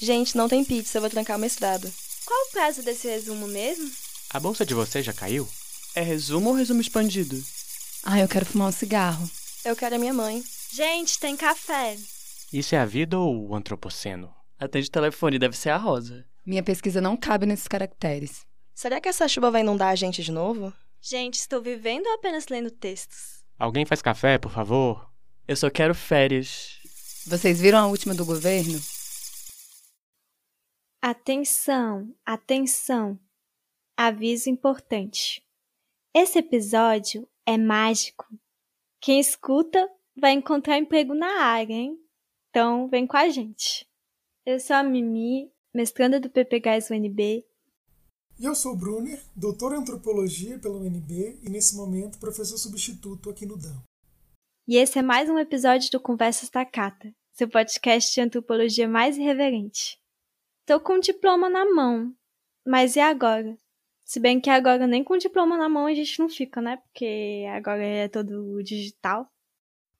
Gente, não tem pizza, eu vou trancar o mestrado. Qual o prazo desse resumo mesmo? A bolsa de vocês já caiu? É resumo ou resumo expandido? Ah, eu quero fumar um cigarro. Eu quero a minha mãe. Gente, tem café. Isso é a vida ou o antropoceno? Atende o telefone, deve ser a Rosa. Minha pesquisa não cabe nesses caracteres. Será que essa chuva vai inundar a gente de novo? Gente, estou vivendo ou apenas lendo textos? Alguém faz café, por favor? Eu só quero férias. Vocês viram a última do governo? Atenção, atenção. Aviso importante. Esse episódio é mágico. Quem escuta vai encontrar emprego na área, hein? Então, vem com a gente. Eu sou a Mimi, mestranda do PPGás UNB. E eu sou o Brunner, doutor em antropologia pela UNB e nesse momento professor substituto aqui no DAM. E esse é mais um episódio do Conversas Takata, seu podcast de antropologia mais irreverente. Tô com o diploma na mão, mas e agora? Se bem que agora nem com diploma na mão a gente não fica, né? Porque agora é todo digital.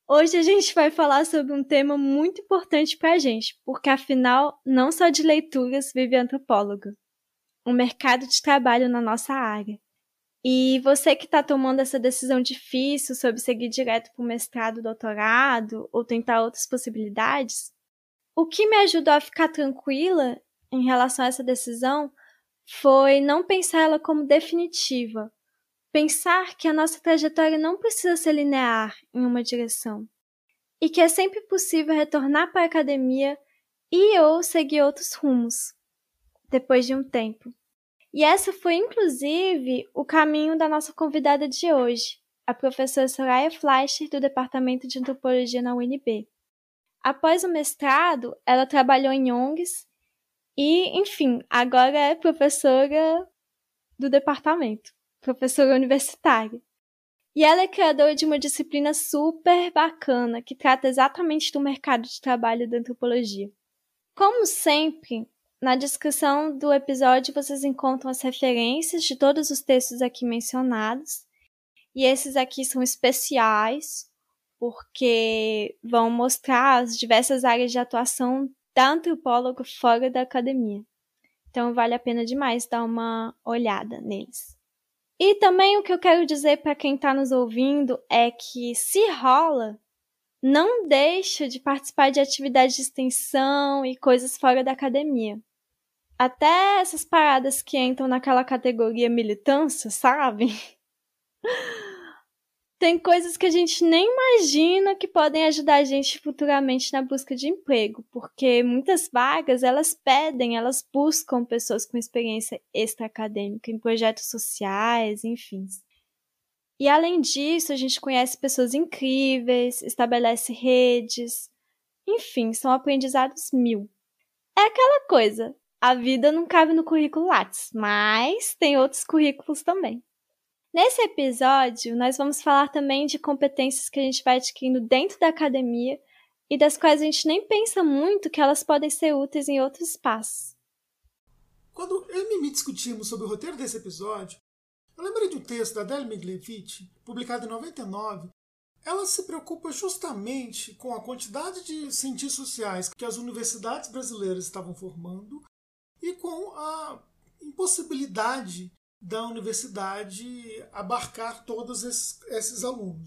Hoje a gente vai falar sobre um tema muito importante pra gente, porque afinal, não só de leituras vive antropólogo. O mercado de trabalho na nossa área. E você que está tomando essa decisão difícil sobre seguir direto para o mestrado, doutorado ou tentar outras possibilidades, o que me ajudou a ficar tranquila em relação a essa decisão foi não pensar ela como definitiva. Pensar que a nossa trajetória não precisa ser linear em uma direção. E que é sempre possível retornar para a academia e ou seguir outros rumos, depois de um tempo. E essa foi, inclusive, o caminho da nossa convidada de hoje, a professora Soraya Fleischer, do Departamento de Antropologia na UNB. Após o mestrado, ela trabalhou em ONGs e, enfim, agora é professora do departamento, professora universitária. E ela é criadora de uma disciplina super bacana que trata exatamente do mercado de trabalho da antropologia. Como sempre, na descrição do episódio vocês encontram as referências de todos os textos aqui mencionados. E esses aqui são especiais, porque vão mostrar as diversas áreas de atuação da antropólogo fora da academia. Então vale a pena demais dar uma olhada neles. E também o que eu quero dizer para quem está nos ouvindo é que se rola, não deixa de participar de atividades de extensão e coisas fora da academia. Até essas paradas que entram naquela categoria militância, sabe? tem coisas que a gente nem imagina que podem ajudar a gente futuramente na busca de emprego, porque muitas vagas elas pedem, elas buscam pessoas com experiência extra-acadêmica em projetos sociais, enfim. E além disso, a gente conhece pessoas incríveis, estabelece redes, enfim, são aprendizados mil. É aquela coisa, a vida não cabe no currículo Lattes, mas tem outros currículos também. Nesse episódio, nós vamos falar também de competências que a gente vai adquirindo dentro da academia e das quais a gente nem pensa muito que elas podem ser úteis em outros espaços. Quando eu e Mimi discutimos sobre o roteiro desse episódio, eu lembrei de um texto da Adele Miglevich, publicado em 99. Ela se preocupa justamente com a quantidade de cientistas sociais que as universidades brasileiras estavam formando e com a impossibilidade da universidade abarcar todos esses, alunos.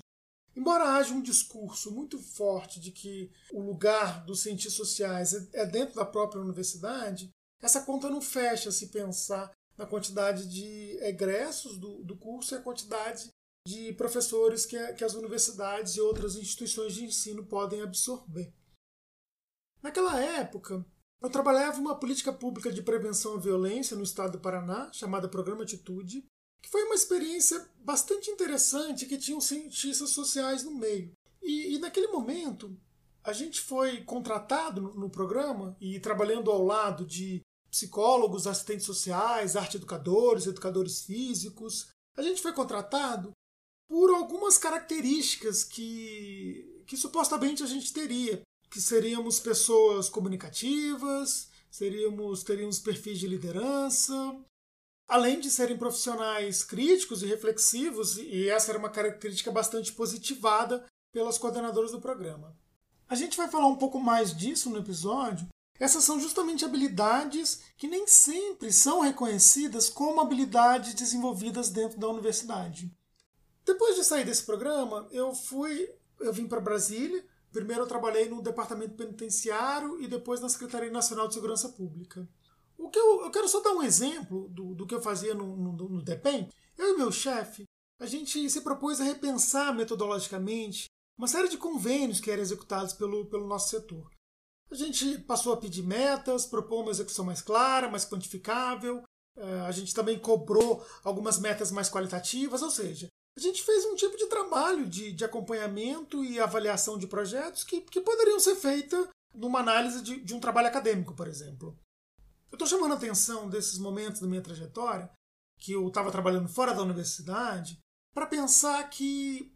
Embora haja um discurso muito forte de que o lugar dos cientistas sociais é, é dentro da própria universidade, essa conta não fecha se pensar na quantidade de egressos do, do curso e a quantidade de professores que, que as universidades e outras instituições de ensino podem absorver. Naquela época, eu trabalhava uma política pública de prevenção à violência no estado do Paraná, chamada Programa Atitude, que foi uma experiência bastante interessante que tinha cientistas sociais no meio. E, e naquele momento, a gente foi contratado no, no programa e trabalhando ao lado de psicólogos, assistentes sociais, arte educadores, educadores físicos. A gente foi contratado por algumas características que, que supostamente a gente teria que seríamos pessoas comunicativas, seríamos teríamos perfis de liderança, além de serem profissionais críticos e reflexivos, e essa era uma característica bastante positivada pelas coordenadoras do programa. A gente vai falar um pouco mais disso no episódio, essas são justamente habilidades que nem sempre são reconhecidas como habilidades desenvolvidas dentro da universidade. Depois de sair desse programa, eu fui, eu vim para Brasília. Primeiro eu trabalhei no departamento penitenciário e depois na Secretaria Nacional de Segurança Pública. O que eu, eu quero só dar um exemplo do, do que eu fazia no, no, no DEPEN. Eu e meu chefe, a gente se propôs a repensar metodologicamente uma série de convênios que eram executados pelo, pelo nosso setor. A gente passou a pedir metas, propôs uma execução mais clara, mais quantificável. É, a gente também cobrou algumas metas mais qualitativas, ou seja, a gente fez um tipo de trabalho de, de acompanhamento e avaliação de projetos que, que poderiam ser feitas numa análise de, de um trabalho acadêmico, por exemplo. Eu estou chamando a atenção desses momentos da minha trajetória, que eu estava trabalhando fora da universidade, para pensar que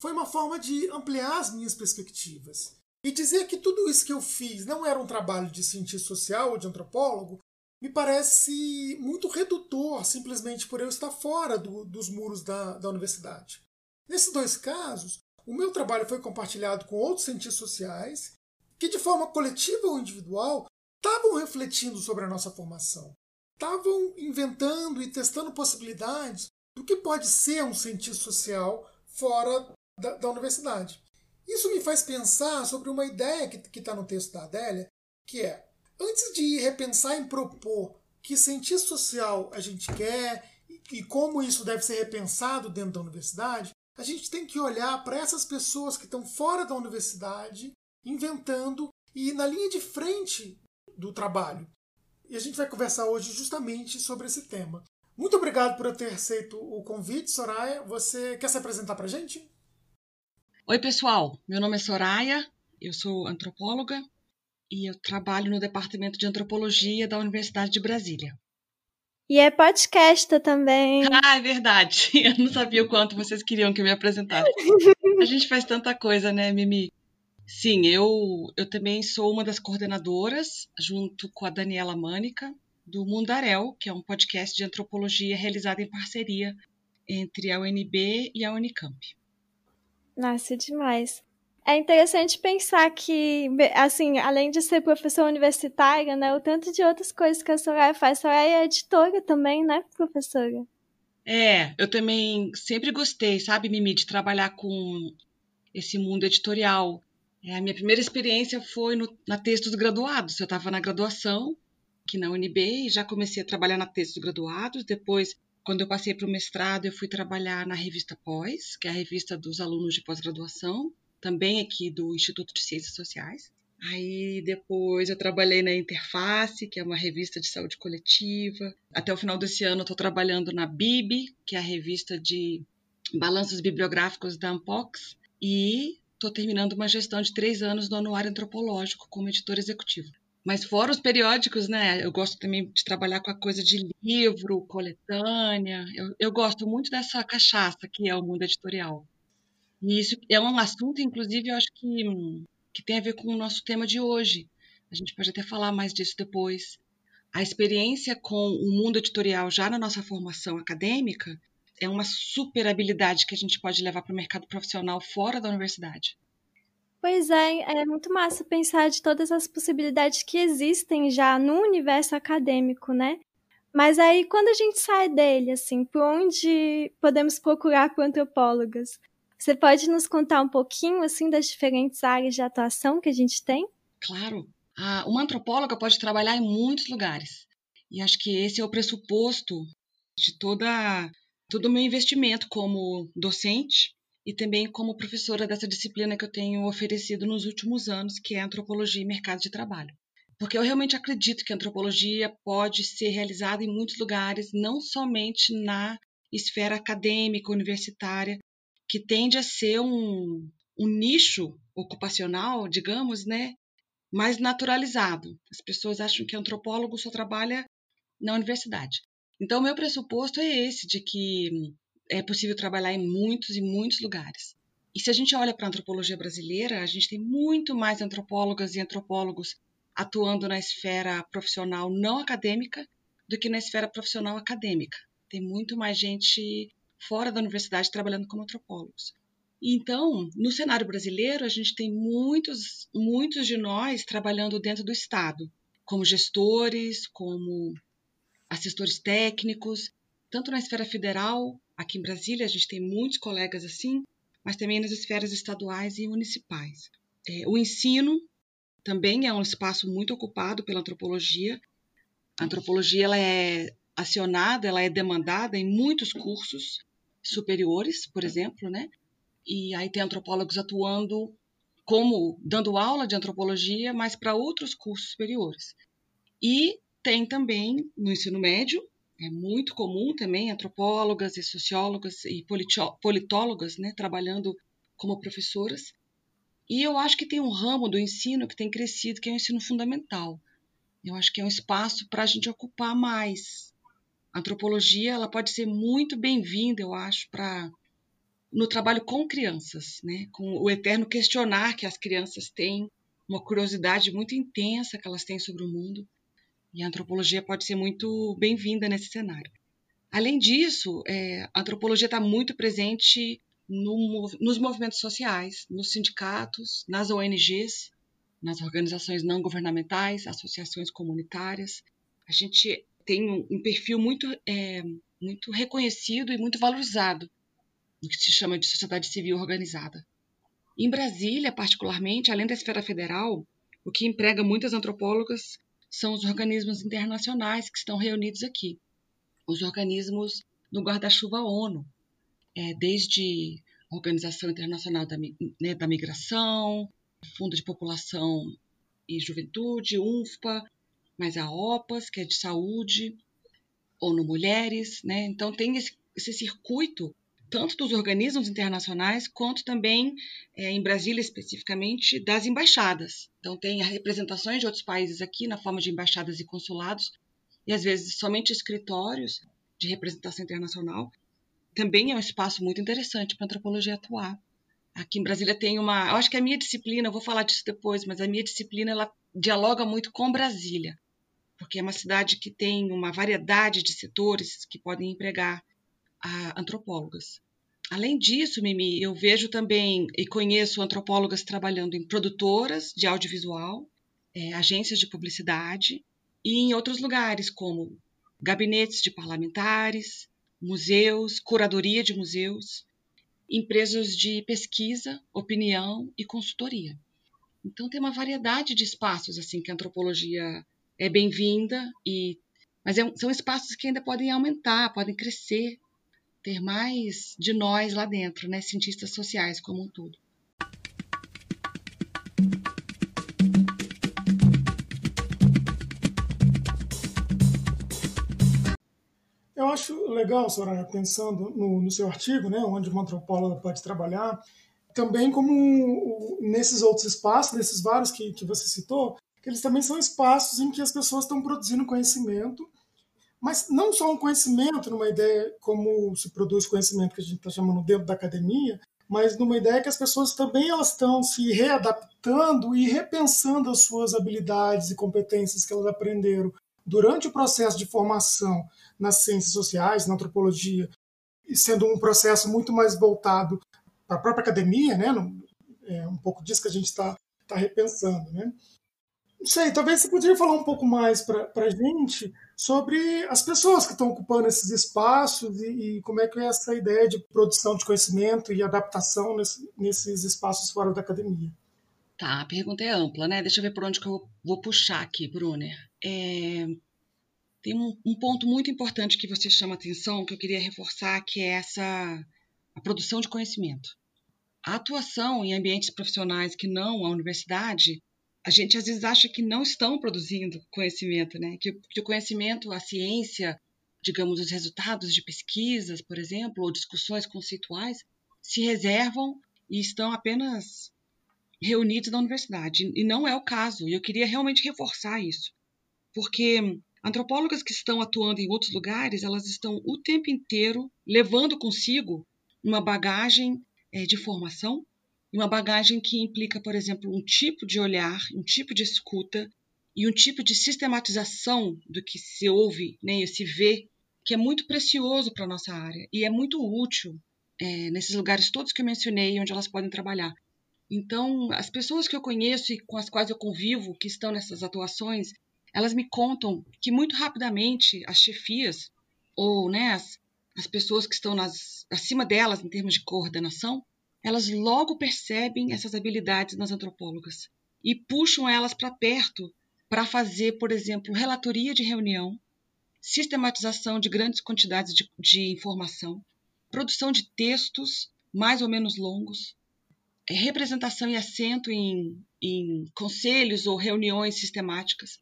foi uma forma de ampliar as minhas perspectivas e dizer que tudo isso que eu fiz não era um trabalho de cientista social ou de antropólogo me parece muito redutor simplesmente por eu estar fora do, dos muros da, da universidade. Nesses dois casos, o meu trabalho foi compartilhado com outros cientistas sociais que, de forma coletiva ou individual, estavam refletindo sobre a nossa formação, estavam inventando e testando possibilidades do que pode ser um cientista social fora da, da universidade. Isso me faz pensar sobre uma ideia que está no texto da Adélia, que é, antes de repensar em propor que cientista social a gente quer e como isso deve ser repensado dentro da universidade, a gente tem que olhar para essas pessoas que estão fora da universidade, inventando e na linha de frente do trabalho. E a gente vai conversar hoje justamente sobre esse tema. Muito obrigado por ter aceito o convite, Soraya. Você quer se apresentar para a gente? Oi, pessoal. Meu nome é Soraya, eu sou antropóloga e eu trabalho no Departamento de Antropologia da Universidade de Brasília. E é podcaster também. Ah, é verdade. Eu não sabia o quanto vocês queriam que eu me apresentasse. A gente faz tanta coisa, né, Mimi? Sim, eu, eu também sou uma das coordenadoras, junto com a Daniela Mânica, do Mundaréu, que é um podcast de antropologia realizado em parceria entre a UNB e a Unicamp. Nossa, demais. É interessante pensar que, assim, além de ser professora universitária, né, o tanto de outras coisas que a Soraya faz. A Soraya é editora também, né, professora? É, eu também sempre gostei, sabe, Mimi, de trabalhar com esse mundo editorial. É, a minha primeira experiência foi no, na texto dos graduados. Eu estava na graduação, aqui na UNB, e já comecei a trabalhar na texto dos graduados. Depois quando eu passei para o mestrado, eu fui trabalhar na revista Pós, que é a revista dos alunos de pós-graduação, também aqui do Instituto de Ciências Sociais. Aí depois eu trabalhei na Interface, que é uma revista de saúde coletiva. Até o final desse ano estou trabalhando na BIB, que é a revista de balanços bibliográficos da Ampox. E estou terminando uma gestão de três anos no Anuário Antropológico como editor executivo. Mas fora os periódicos, né? Eu gosto também de trabalhar com a coisa de livro, coletânea. Eu, eu gosto muito dessa cachaça que é o mundo editorial. E isso é um assunto, inclusive, eu acho que, que tem a ver com o nosso tema de hoje. A gente pode até falar mais disso depois. A experiência com o mundo editorial já na nossa formação acadêmica é uma super habilidade que a gente pode levar para o mercado profissional fora da universidade. Pois é, é muito massa pensar de todas as possibilidades que existem já no universo acadêmico, né? Mas aí, quando a gente sai dele, assim, por onde podemos procurar por antropólogas? Você pode nos contar um pouquinho, assim, das diferentes áreas de atuação que a gente tem? Claro. Ah, uma antropóloga pode trabalhar em muitos lugares. E acho que esse é o pressuposto de toda, todo o meu investimento como docente e também como professora dessa disciplina que eu tenho oferecido nos últimos anos, que é antropologia e mercado de trabalho. Porque eu realmente acredito que a antropologia pode ser realizada em muitos lugares, não somente na esfera acadêmica, universitária, que tende a ser um, um nicho ocupacional, digamos, né, mais naturalizado. As pessoas acham que antropólogo só trabalha na universidade. Então, meu pressuposto é esse, de que é possível trabalhar em muitos e muitos lugares. E se a gente olha para a antropologia brasileira, a gente tem muito mais antropólogas e antropólogos atuando na esfera profissional não acadêmica do que na esfera profissional acadêmica. Tem muito mais gente fora da universidade trabalhando como antropólogos. Então, no cenário brasileiro, a gente tem muitos, muitos de nós trabalhando dentro do Estado, como gestores, como assessores técnicos, tanto na esfera federal, aqui em Brasília, a gente tem muitos colegas assim, mas também nas esferas estaduais e municipais. É, o ensino também é um espaço muito ocupado pela antropologia. A antropologia ela é acionada, ela é demandada em muitos cursos superiores, por exemplo, né? E aí tem antropólogos atuando como dando aula de antropologia, mas para outros cursos superiores. E tem também no ensino médio, é muito comum também antropólogas e sociólogas e politólogas, né, trabalhando como professoras. E eu acho que tem um ramo do ensino que tem crescido, que é o ensino fundamental. Eu acho que é um espaço para a gente ocupar mais. A antropologia ela pode ser muito bem-vinda, eu acho, para no trabalho com crianças, né? com o eterno questionar que as crianças têm, uma curiosidade muito intensa que elas têm sobre o mundo. E a antropologia pode ser muito bem-vinda nesse cenário. Além disso, é, a antropologia está muito presente no, nos movimentos sociais, nos sindicatos, nas ONGs, nas organizações não governamentais, associações comunitárias. A gente tem um, um perfil muito, é, muito reconhecido e muito valorizado no que se chama de sociedade civil organizada. Em Brasília, particularmente, além da esfera federal, o que emprega muitas antropólogas são os organismos internacionais que estão reunidos aqui. Os organismos do guarda-chuva ONU, é, desde a Organização Internacional da, né, da Migração, Fundo de População e Juventude, UNFPA, mas a OPAS, que é de saúde, ONU Mulheres, né? Então tem esse, esse circuito tanto dos organismos internacionais quanto também é, em Brasília especificamente das embaixadas. Então tem representações de outros países aqui na forma de embaixadas e consulados e às vezes somente escritórios de representação internacional. Também é um espaço muito interessante para a antropologia atuar. Aqui em Brasília tem uma, eu acho que a minha disciplina, eu vou falar disso depois, mas a minha disciplina ela dialoga muito com Brasília, porque é uma cidade que tem uma variedade de setores que podem empregar a antropólogas. Além disso, Mimi, eu vejo também e conheço antropólogas trabalhando em produtoras de audiovisual, é, agências de publicidade e em outros lugares, como gabinetes de parlamentares, museus, curadoria de museus, empresas de pesquisa, opinião e consultoria. Então tem uma variedade de espaços assim que a antropologia é bem-vinda e mas é, são espaços que ainda podem aumentar, podem crescer ter mais de nós lá dentro, né, cientistas sociais como um todo. Eu acho legal, Soraya, pensando no, no seu artigo, né, onde uma antropóloga pode trabalhar, também como nesses outros espaços, nesses vários que, que você citou, eles também são espaços em que as pessoas estão produzindo conhecimento mas não só um conhecimento, numa ideia como se produz conhecimento que a gente está chamando dentro da academia, mas numa ideia que as pessoas também elas estão se readaptando e repensando as suas habilidades e competências que elas aprenderam durante o processo de formação nas ciências sociais, na antropologia, e sendo um processo muito mais voltado para a própria academia, né? É um pouco disso que a gente está tá repensando, né? Não sei, talvez você poderia falar um pouco mais para a gente sobre as pessoas que estão ocupando esses espaços e, e, como é que é essa ideia de produção de conhecimento e adaptação nesse, nesses espaços fora da academia. Tá, a pergunta é ampla, né? Deixa eu ver por onde que eu vou puxar aqui, Brunner. É, tem um, um, ponto muito importante que você chama atenção, que eu queria reforçar, que é essa a produção de conhecimento. A atuação em ambientes profissionais que não a universidade a gente às vezes acha que não estão produzindo conhecimento, né? Que, que o conhecimento, a ciência, digamos, os resultados de pesquisas, por exemplo, ou discussões conceituais, se reservam e estão apenas reunidos na universidade. E não é o caso. E eu queria realmente reforçar isso. Porque antropólogas que estão atuando em outros lugares, elas estão o tempo inteiro levando consigo uma bagagem é, de formação uma bagagem que implica, por exemplo, um tipo de olhar, um tipo de escuta e um tipo de sistematização do que se ouve né, e se vê, que é muito precioso para a nossa área e é muito útil é, nesses lugares todos que eu mencionei, onde elas podem trabalhar. Então, as pessoas que eu conheço e com as quais eu convivo, que estão nessas atuações, elas me contam que muito rapidamente as chefias ou né, as, as pessoas que estão nas, acima delas em termos de coordenação, elas logo percebem essas habilidades nas antropólogas e puxam elas para perto para fazer, por exemplo, relatoria de reunião, sistematização de grandes quantidades de, de informação, produção de textos mais ou menos longos, é, representação e assento em, em conselhos ou reuniões sistemáticas.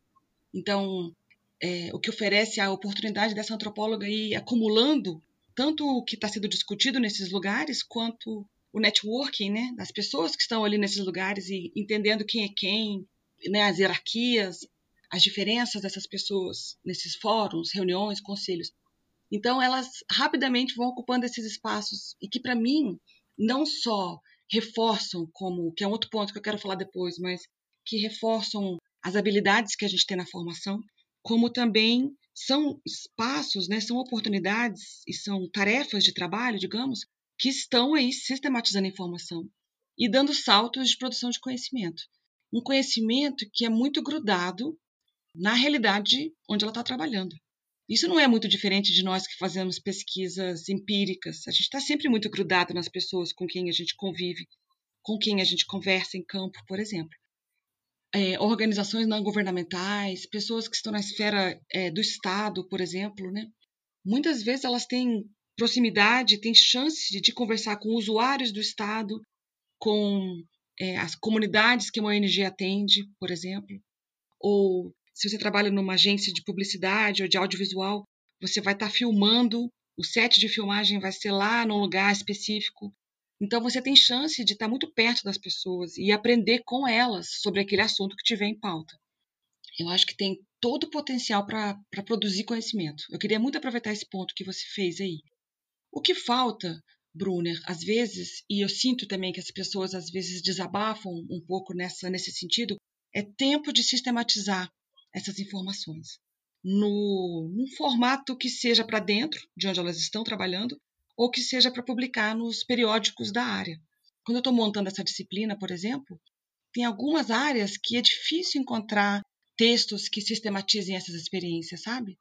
Então, é, o que oferece a oportunidade dessa antropóloga ir acumulando tanto o que está sendo discutido nesses lugares quanto o networking, né, das pessoas que estão ali nesses lugares e entendendo quem é quem, né, as hierarquias, as diferenças dessas pessoas nesses fóruns, reuniões, conselhos. Então elas rapidamente vão ocupando esses espaços e que para mim não só reforçam como que é um outro ponto que eu quero falar depois, mas que reforçam as habilidades que a gente tem na formação, como também são espaços, né, são oportunidades e são tarefas de trabalho, digamos, que estão aí sistematizando a informação e dando saltos de produção de conhecimento. Um conhecimento que é muito grudado na realidade onde ela está trabalhando. Isso não é muito diferente de nós que fazemos pesquisas empíricas. A gente está sempre muito grudado nas pessoas com quem a gente convive, com quem a gente conversa em campo, por exemplo é, organizações não governamentais, pessoas que estão na esfera é, do Estado, por exemplo, né? muitas vezes elas têm proximidade, têm chance de conversar com usuários do Estado, com é, as comunidades que uma ONG atende, por exemplo, ou se você trabalha numa agência de publicidade ou de audiovisual, você vai estar tá filmando, o set de filmagem vai ser lá num lugar específico, então você tem chance de estar muito perto das pessoas e aprender com elas sobre aquele assunto que tiver em pauta. Eu acho que tem todo o potencial para produzir conhecimento. Eu queria muito aproveitar esse ponto que você fez aí. O que falta, Brunner, às vezes, e eu sinto também que as pessoas às vezes desabafam um pouco nessa, nesse sentido, é tempo de sistematizar essas informações no, num formato que seja para dentro de onde elas estão trabalhando, ou que seja para publicar nos periódicos da área. Quando eu estou montando essa disciplina, por exemplo, tem algumas áreas que é difícil encontrar textos que sistematizem essas experiências, sabe?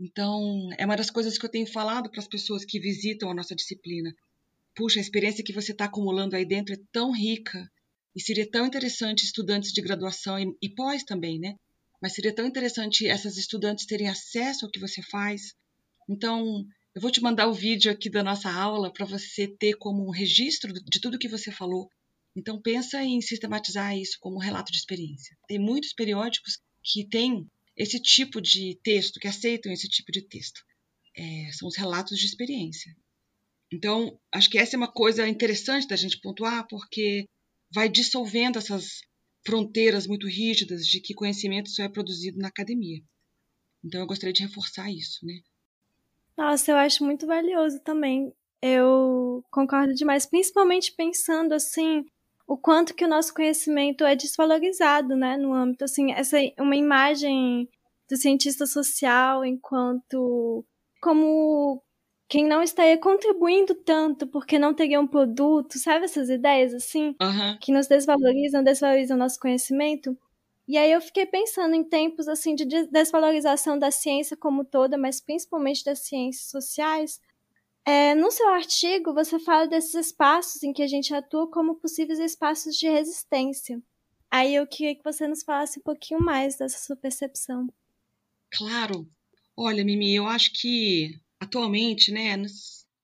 Então, é uma das coisas que eu tenho falado para as pessoas que visitam a nossa disciplina. Puxa, a experiência que você está acumulando aí dentro é tão rica e seria tão interessante estudantes de graduação e, e pós também, né? Mas seria tão interessante essas estudantes terem acesso ao que você faz. Então, eu vou te mandar o vídeo aqui da nossa aula para você ter como um registro de tudo que você falou. Então pensa em sistematizar isso como um relato de experiência. Tem muitos periódicos que têm esse tipo de texto, que aceitam esse tipo de texto. É, são os relatos de experiência. Então, acho que essa é uma coisa interessante da gente pontuar, porque vai dissolvendo essas fronteiras muito rígidas de que conhecimento só é produzido na academia. Então, eu gostaria de reforçar isso, né? Nossa, eu acho muito valioso também. Eu concordo demais, principalmente pensando assim, o quanto que o nosso conhecimento é desvalorizado, né, no âmbito assim, essa uma imagem do cientista social enquanto como quem não estaria contribuindo tanto porque não teria um produto, sabe essas ideias assim, uhum. que nos desvalorizam, desvalorizam o nosso conhecimento. E aí eu fiquei pensando em tempos assim de desvalorização da ciência como toda, mas principalmente das ciências sociais. É, no seu artigo, você fala desses espaços em que a gente atua como possíveis espaços de resistência. Aí eu queria que você nos falasse um pouquinho mais dessa sua percepção. Claro. Olha, Mimi, eu acho que atualmente, né,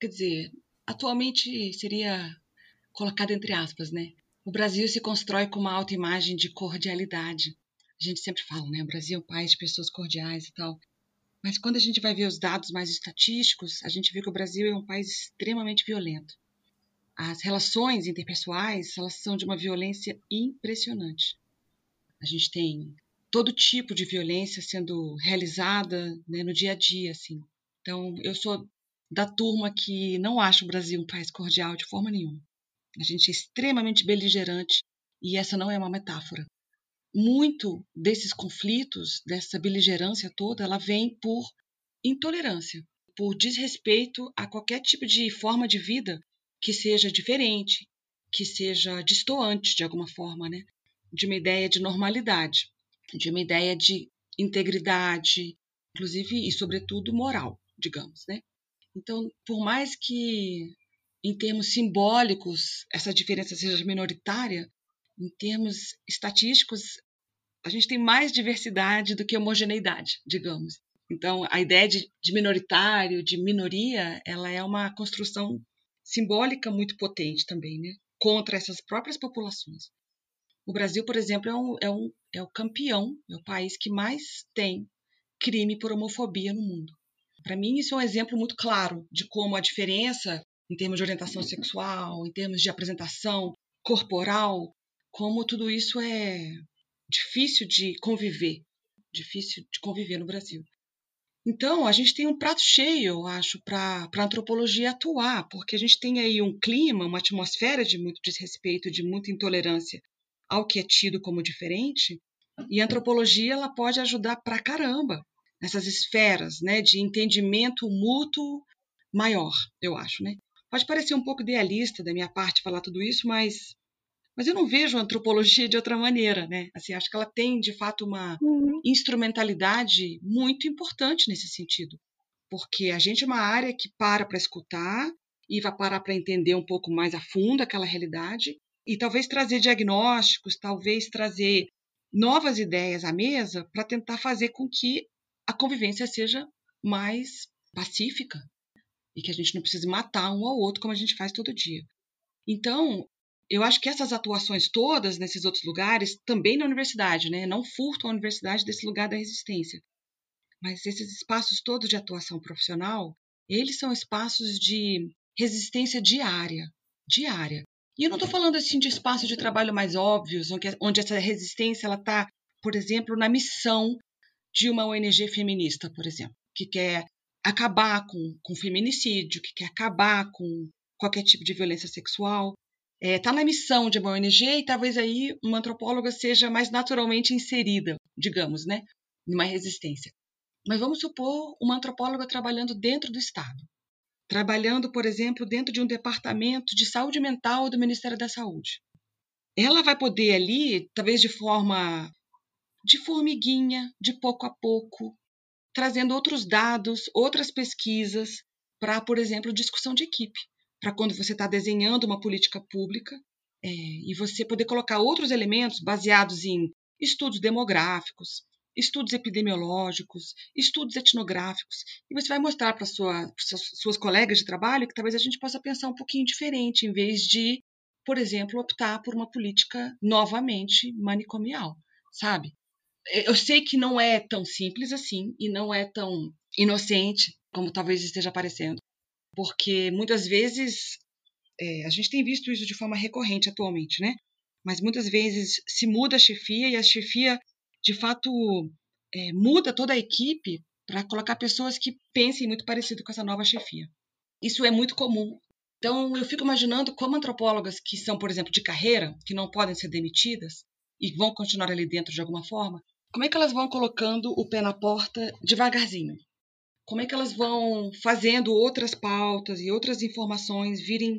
quer dizer, atualmente seria colocado entre aspas, né? O Brasil se constrói com uma alta imagem de cordialidade. A gente sempre fala, né? O Brasil é um país de pessoas cordiais e tal. Mas quando a gente vai ver os dados mais estatísticos, a gente vê que o Brasil é um país extremamente violento. As relações interpessoais, elas são de uma violência impressionante. A gente tem todo tipo de violência sendo realizada né, no dia a dia, assim. Então, eu sou da turma que não acha o Brasil um país cordial de forma nenhuma. A gente é extremamente beligerante e essa não é uma metáfora. Muito desses conflitos, dessa beligerância toda, ela vem por intolerância, por desrespeito a qualquer tipo de forma de vida que seja diferente, que seja distoante de alguma forma, né? De uma ideia de normalidade, de uma ideia de integridade, inclusive e sobretudo moral, digamos, né? Então, por mais que em termos simbólicos essa diferença seja minoritária, em termos estatísticos a gente tem mais diversidade do que homogeneidade, digamos. Então, a ideia de, de minoritário, de minoria, ela é uma construção simbólica muito potente também, né? Contra essas próprias populações. O Brasil, por exemplo, é, um, é, um, é o campeão, é o país que mais tem crime por homofobia no mundo. Para mim, isso é um exemplo muito claro de como a diferença em termos de orientação sexual, em termos de apresentação corporal, como tudo isso é difícil de conviver, difícil de conviver no Brasil. Então, a gente tem um prato cheio, eu acho, para a antropologia atuar, porque a gente tem aí um clima, uma atmosfera de muito desrespeito, de muita intolerância ao que é tido como diferente, e a antropologia ela pode ajudar pra caramba nessas esferas né, de entendimento mútuo maior, eu acho. Né? Pode parecer um pouco idealista da minha parte falar tudo isso, mas mas eu não vejo a antropologia de outra maneira, né? Assim, acho que ela tem, de fato, uma uhum. instrumentalidade muito importante nesse sentido. Porque a gente é uma área que para para escutar e vai parar para entender um pouco mais a fundo aquela realidade e talvez trazer diagnósticos, talvez trazer novas ideias à mesa para tentar fazer com que a convivência seja mais pacífica e que a gente não precise matar um ao outro como a gente faz todo dia. Então, eu acho que essas atuações todas nesses outros lugares, também na universidade, né, não furtam a universidade desse lugar da resistência, mas esses espaços todos de atuação profissional, eles são espaços de resistência diária, diária. E eu não estou falando assim de espaços de trabalho mais óbvios, onde, essa resistência ela está, por exemplo, na missão de uma ONG feminista, por exemplo, que quer acabar com, com feminicídio, que quer acabar com qualquer tipo de violência sexual está é, tá na missão de uma ONG e talvez aí uma antropóloga seja mais naturalmente inserida, digamos, né, numa resistência. Mas vamos supor uma antropóloga trabalhando dentro do Estado, trabalhando, por exemplo, dentro de um departamento de saúde mental do Ministério da Saúde. Ela vai poder ali, talvez de forma de formiguinha, de pouco a pouco, trazendo outros dados, outras pesquisas para, por exemplo, discussão de equipe para quando você está desenhando uma política pública é, e você poder colocar outros elementos baseados em estudos demográficos, estudos epidemiológicos, estudos etnográficos, e você vai mostrar para sua, suas colegas de trabalho que talvez a gente possa pensar um pouquinho diferente, em vez de, por exemplo, optar por uma política novamente manicomial, sabe? Eu sei que não é tão simples assim e não é tão inocente como talvez esteja parecendo, porque muitas vezes é, a gente tem visto isso de forma recorrente atualmente, né? Mas muitas vezes se muda a chefia e a chefia, de fato, é, muda toda a equipe para colocar pessoas que pensem muito parecido com essa nova chefia. Isso é muito comum. Então, eu fico imaginando como antropólogas que são, por exemplo, de carreira, que não podem ser demitidas e vão continuar ali dentro de alguma forma, como é que elas vão colocando o pé na porta devagarzinho? Como é que elas vão fazendo outras pautas e outras informações virem,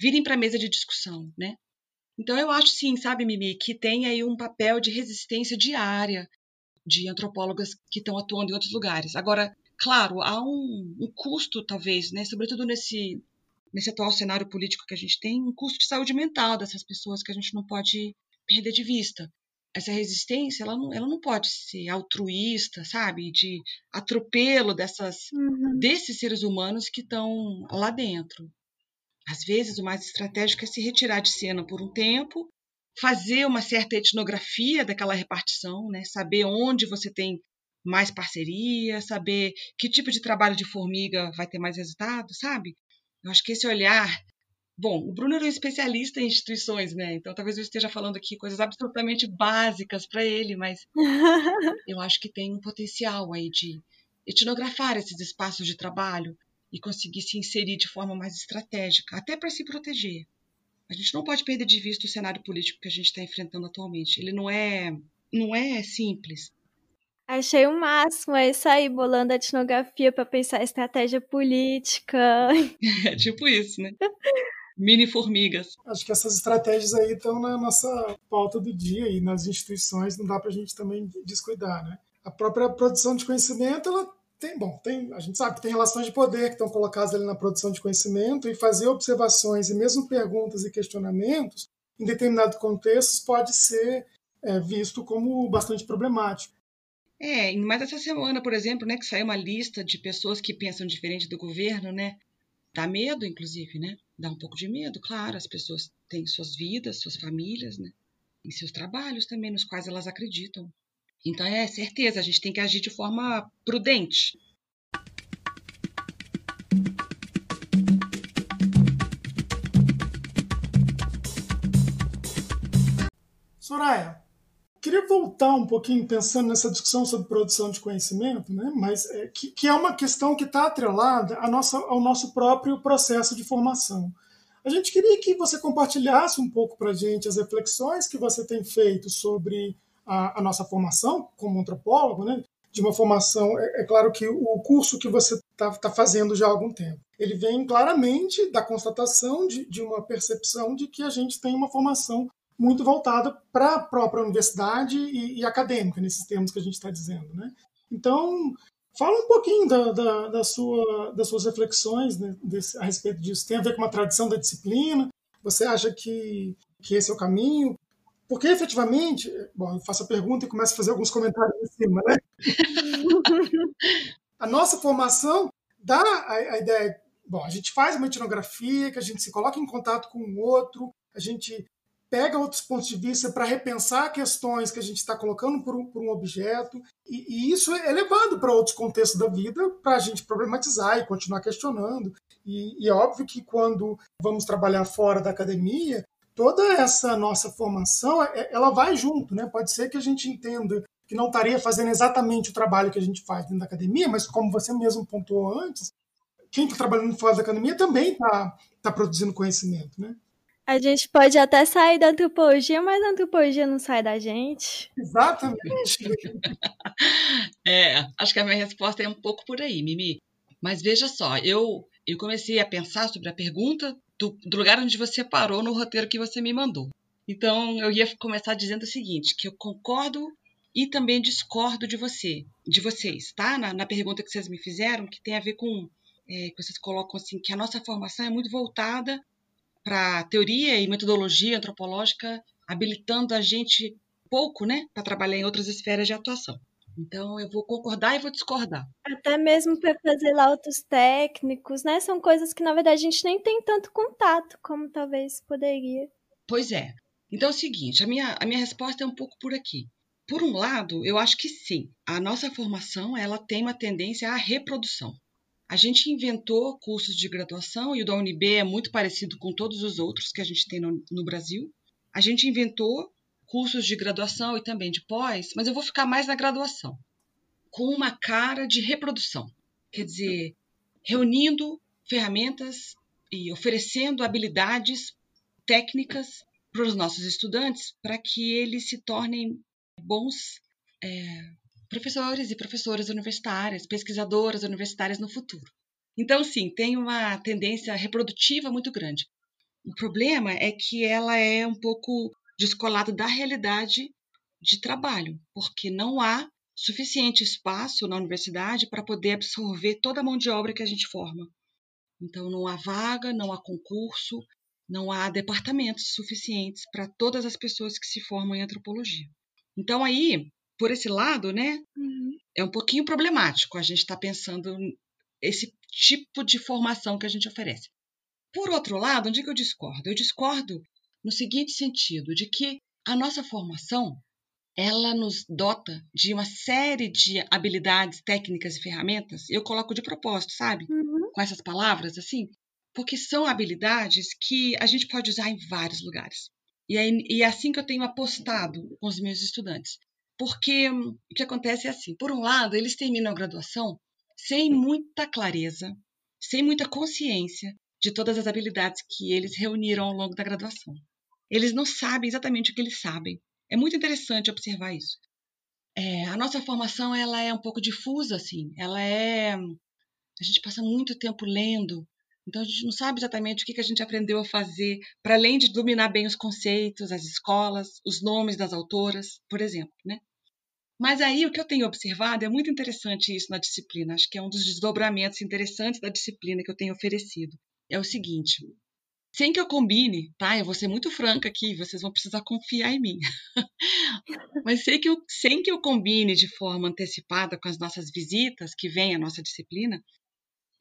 virem para a mesa de discussão, né? Então eu acho sim, sabe, Mimi, que tem aí um papel de resistência diária de antropólogas que estão atuando em outros lugares. Agora, claro, há um, um custo, talvez, né, sobretudo nesse, nesse atual cenário político que a gente tem, um custo de saúde mental dessas pessoas que a gente não pode perder de vista essa resistência ela não, ela não pode ser altruísta, sabe? De atropelo dessas, uhum. desses seres humanos que estão lá dentro. Às vezes, o mais estratégico é se retirar de cena por um tempo, fazer uma certa etnografia daquela repartição, né? saber onde você tem mais parceria, saber que tipo de trabalho de formiga vai ter mais resultado, sabe? Eu acho que esse olhar Bom, o Bruno era um especialista em instituições, né? Então talvez eu esteja falando aqui coisas absolutamente básicas para ele, mas eu acho que tem um potencial aí de etnografar esses espaços de trabalho e conseguir se inserir de forma mais estratégica, até para se proteger. A gente não pode perder de vista o cenário político que a gente está enfrentando atualmente. Ele não é, não é simples. Achei o máximo é isso aí, bolando a etnografia para pensar estratégia política. É tipo isso, né? mini formigas. Acho que essas estratégias aí estão na nossa pauta do dia e nas instituições não dá para a gente também descuidar, né? A própria produção de conhecimento, ela tem, bom, tem, a gente sabe que tem relações de poder que estão colocadas ali na produção de conhecimento e fazer observações e mesmo perguntas e questionamentos em determinados contextos pode ser é, visto como bastante problemático. É, mas essa semana, por exemplo, né, que saiu uma lista de pessoas que pensam diferente do governo, né? Dá medo, inclusive, né? Dá um pouco de medo, claro. As pessoas têm suas vidas, suas famílias, né? E seus trabalhos também, nos quais elas acreditam. Então, é certeza, a gente tem que agir de forma prudente. Soraya, queria voltar um pouquinho pensando nessa discussão sobre produção de conhecimento, né? mas é, que, que, é uma questão que está atrelada nossa, ao nosso próprio processo de formação. A gente queria que você compartilhasse um pouco para a gente as reflexões que você tem feito sobre a, a nossa formação como antropólogo, né? de uma formação. É, é, claro que o curso que você está tá fazendo já há algum tempo, ele vem claramente da constatação de, de uma percepção de que a gente tem uma formação muito voltada para a própria universidade e, e, acadêmica, nesses termos que a gente está dizendo. Né? Então, fala um pouquinho da, da, da sua, das suas reflexões né, desse, a respeito disso. Tem a ver com uma tradição da disciplina? Você acha que, que esse é o caminho? Porque, efetivamente, bom, eu faço a pergunta e começo a fazer alguns comentários em cima, né? a nossa formação dá a, a ideia bom, a gente faz uma etnografia, que a gente se coloca em contato com o outro, a gente pega outros pontos de vista para repensar questões que a gente está colocando por um, por um objeto, e, e, isso é levado para outros contextos da vida para a gente problematizar e continuar questionando. E, e é óbvio que quando vamos trabalhar fora da academia, toda essa nossa formação é, ela vai junto, né? Pode ser que a gente entenda que não estaria fazendo exatamente o trabalho que a gente faz dentro da academia, mas como você mesmo pontuou antes, quem está trabalhando fora da academia também está tá produzindo conhecimento, né? A gente pode até sair da antropologia, mas a antropologia não sai da gente. Exatamente. é, acho que a minha resposta é um pouco por aí, Mimi. Mas veja só, eu, eu comecei a pensar sobre a pergunta do, do lugar onde você parou no roteiro que você me mandou. Então, eu ia começar dizendo o seguinte, que eu concordo e também discordo de você, de vocês, tá? Na, na pergunta que vocês me fizeram, que tem a ver com é, que vocês colocam assim que a nossa formação é muito voltada para teoria e metodologia antropológica, habilitando a gente pouco, né, para trabalhar em outras esferas de atuação. Então eu vou concordar e vou discordar. Até mesmo para fazer lautos técnicos, né? São coisas que na verdade a gente nem tem tanto contato como talvez poderia. Pois é. Então é o seguinte, a minha, a minha resposta é um pouco por aqui. Por um lado, eu acho que sim, a nossa formação ela tem uma tendência à reprodução. A gente inventou cursos de graduação e o da UNB é muito parecido com todos os outros que a gente tem no, no Brasil. A gente inventou cursos de graduação e também de pós, mas eu vou ficar mais na graduação, com uma cara de reprodução. Quer dizer, reunindo ferramentas e oferecendo habilidades técnicas para os nossos estudantes para que eles se tornem bons é, professores e professoras universitárias, pesquisadoras universitárias no futuro. Então, sim, tem uma tendência reprodutiva muito grande. O problema é que ela é um pouco descolada da realidade de trabalho, porque não há suficiente espaço na universidade para poder absorver toda a mão de obra que a gente forma. Então, não há vaga, não há concurso, não há departamentos suficientes para todas as pessoas que se formam em antropologia. Então, aí, por esse lado, né, uhum. é um pouquinho problemático a gente estar tá pensando esse tipo de formação que a gente oferece. Por outro lado, onde é que eu discordo? Eu discordo no seguinte sentido, de que a nossa formação ela nos dota de uma série de habilidades, técnicas e ferramentas. Eu coloco de propósito, sabe? Uhum. Com essas palavras assim, porque são habilidades que a gente pode usar em vários lugares. E é, e é assim que eu tenho apostado com os meus estudantes. Porque o que acontece é assim: por um lado, eles terminam a graduação sem muita clareza, sem muita consciência de todas as habilidades que eles reuniram ao longo da graduação. Eles não sabem exatamente o que eles sabem. É muito interessante observar isso. É, a nossa formação ela é um pouco difusa, assim. Ela é. A gente passa muito tempo lendo, Então a gente não sabe exatamente o que, que a gente aprendeu a fazer, para além de dominar bem os conceitos, as escolas, os nomes das autoras, por exemplo, né? Mas aí o que eu tenho observado é muito interessante isso na disciplina. Acho que é um dos desdobramentos interessantes da disciplina que eu tenho oferecido. É o seguinte: sem que eu combine, tá? Eu vou ser muito franca aqui, vocês vão precisar confiar em mim. Mas sei que eu, sem que eu combine de forma antecipada com as nossas visitas que vem a nossa disciplina,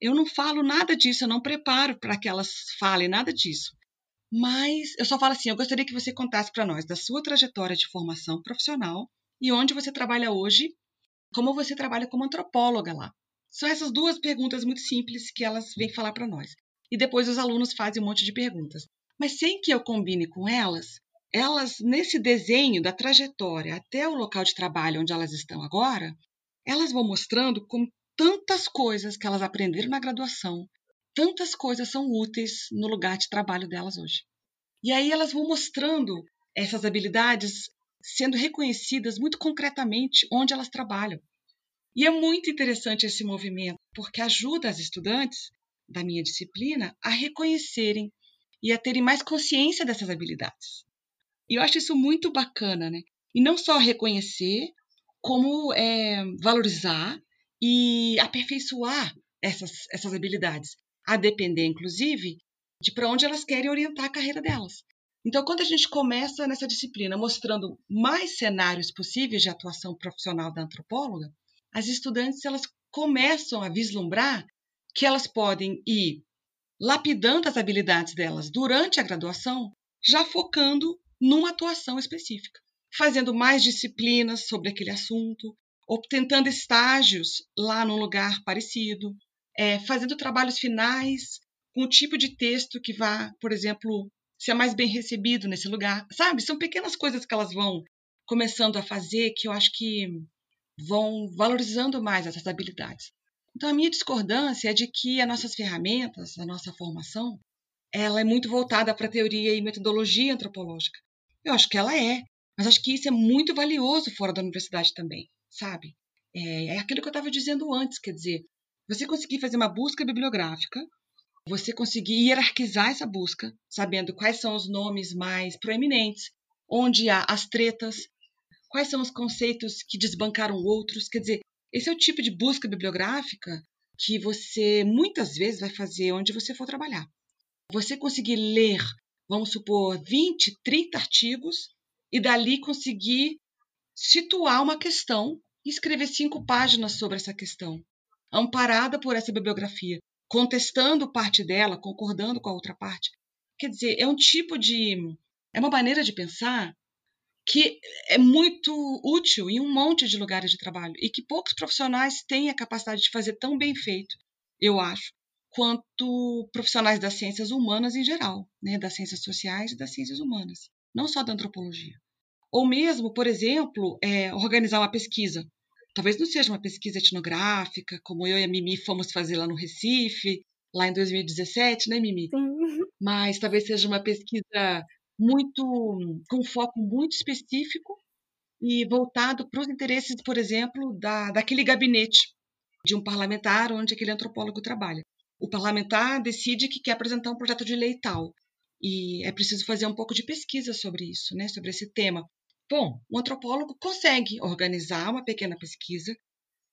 eu não falo nada disso, eu não preparo para que elas falem nada disso. Mas eu só falo assim: eu gostaria que você contasse para nós da sua trajetória de formação profissional e onde você trabalha hoje, como você trabalha como antropóloga lá. São essas duas perguntas muito simples que elas vêm falar para nós. E depois os alunos fazem um monte de perguntas. Mas sem que eu combine com elas, elas, nesse desenho da trajetória até o local de trabalho onde elas estão agora, elas vão mostrando como tantas coisas que elas aprenderam na graduação, tantas coisas são úteis no lugar de trabalho delas hoje. E aí elas vão mostrando essas habilidades sendo reconhecidas muito concretamente onde elas trabalham. E é muito interessante esse movimento, porque ajuda as estudantes da minha disciplina a reconhecerem e a terem mais consciência dessas habilidades. E eu acho isso muito bacana, né? E não só reconhecer, como é, valorizar e aperfeiçoar essas, essas habilidades, a depender, inclusive, de para onde elas querem orientar a carreira delas. Então, quando a gente começa nessa disciplina mostrando mais cenários possíveis de atuação profissional da antropóloga, as estudantes elas começam a vislumbrar que elas podem ir lapidando as habilidades delas durante a graduação, já focando numa atuação específica, fazendo mais disciplinas sobre aquele assunto, tentando estágios lá num lugar parecido, é, fazendo trabalhos finais com o tipo de texto que vá, por exemplo, se é mais bem recebido nesse lugar, sabe? São pequenas coisas que elas vão começando a fazer que eu acho que vão valorizando mais essas habilidades. Então a minha discordância é de que as nossas ferramentas, a nossa formação, ela é muito voltada para teoria e metodologia antropológica. Eu acho que ela é, mas acho que isso é muito valioso fora da universidade também, sabe? É, é aquilo que eu estava dizendo antes, quer dizer, você conseguir fazer uma busca bibliográfica você conseguir hierarquizar essa busca, sabendo quais são os nomes mais proeminentes, onde há as tretas, quais são os conceitos que desbancaram outros. Quer dizer, esse é o tipo de busca bibliográfica que você muitas vezes vai fazer onde você for trabalhar. Você conseguir ler, vamos supor, 20, 30 artigos e dali conseguir situar uma questão e escrever cinco páginas sobre essa questão, amparada por essa bibliografia contestando parte dela, concordando com a outra parte. Quer dizer, é um tipo de. É uma maneira de pensar que é muito útil em um monte de lugares de trabalho e que poucos profissionais têm a capacidade de fazer tão bem feito, eu acho, quanto profissionais das ciências humanas em geral, né, das ciências sociais e das ciências humanas, não só da antropologia. Ou mesmo, por exemplo, é, organizar uma pesquisa Talvez não seja uma pesquisa etnográfica, como eu e a Mimi fomos fazer lá no Recife, lá em 2017, né, Mimi? Sim. Mas talvez seja uma pesquisa muito com foco muito específico e voltado para os interesses, por exemplo, da, daquele gabinete de um parlamentar onde aquele antropólogo trabalha. O parlamentar decide que quer apresentar um projeto de lei tal e é preciso fazer um pouco de pesquisa sobre isso, né, sobre esse tema. Bom, o antropólogo consegue organizar uma pequena pesquisa,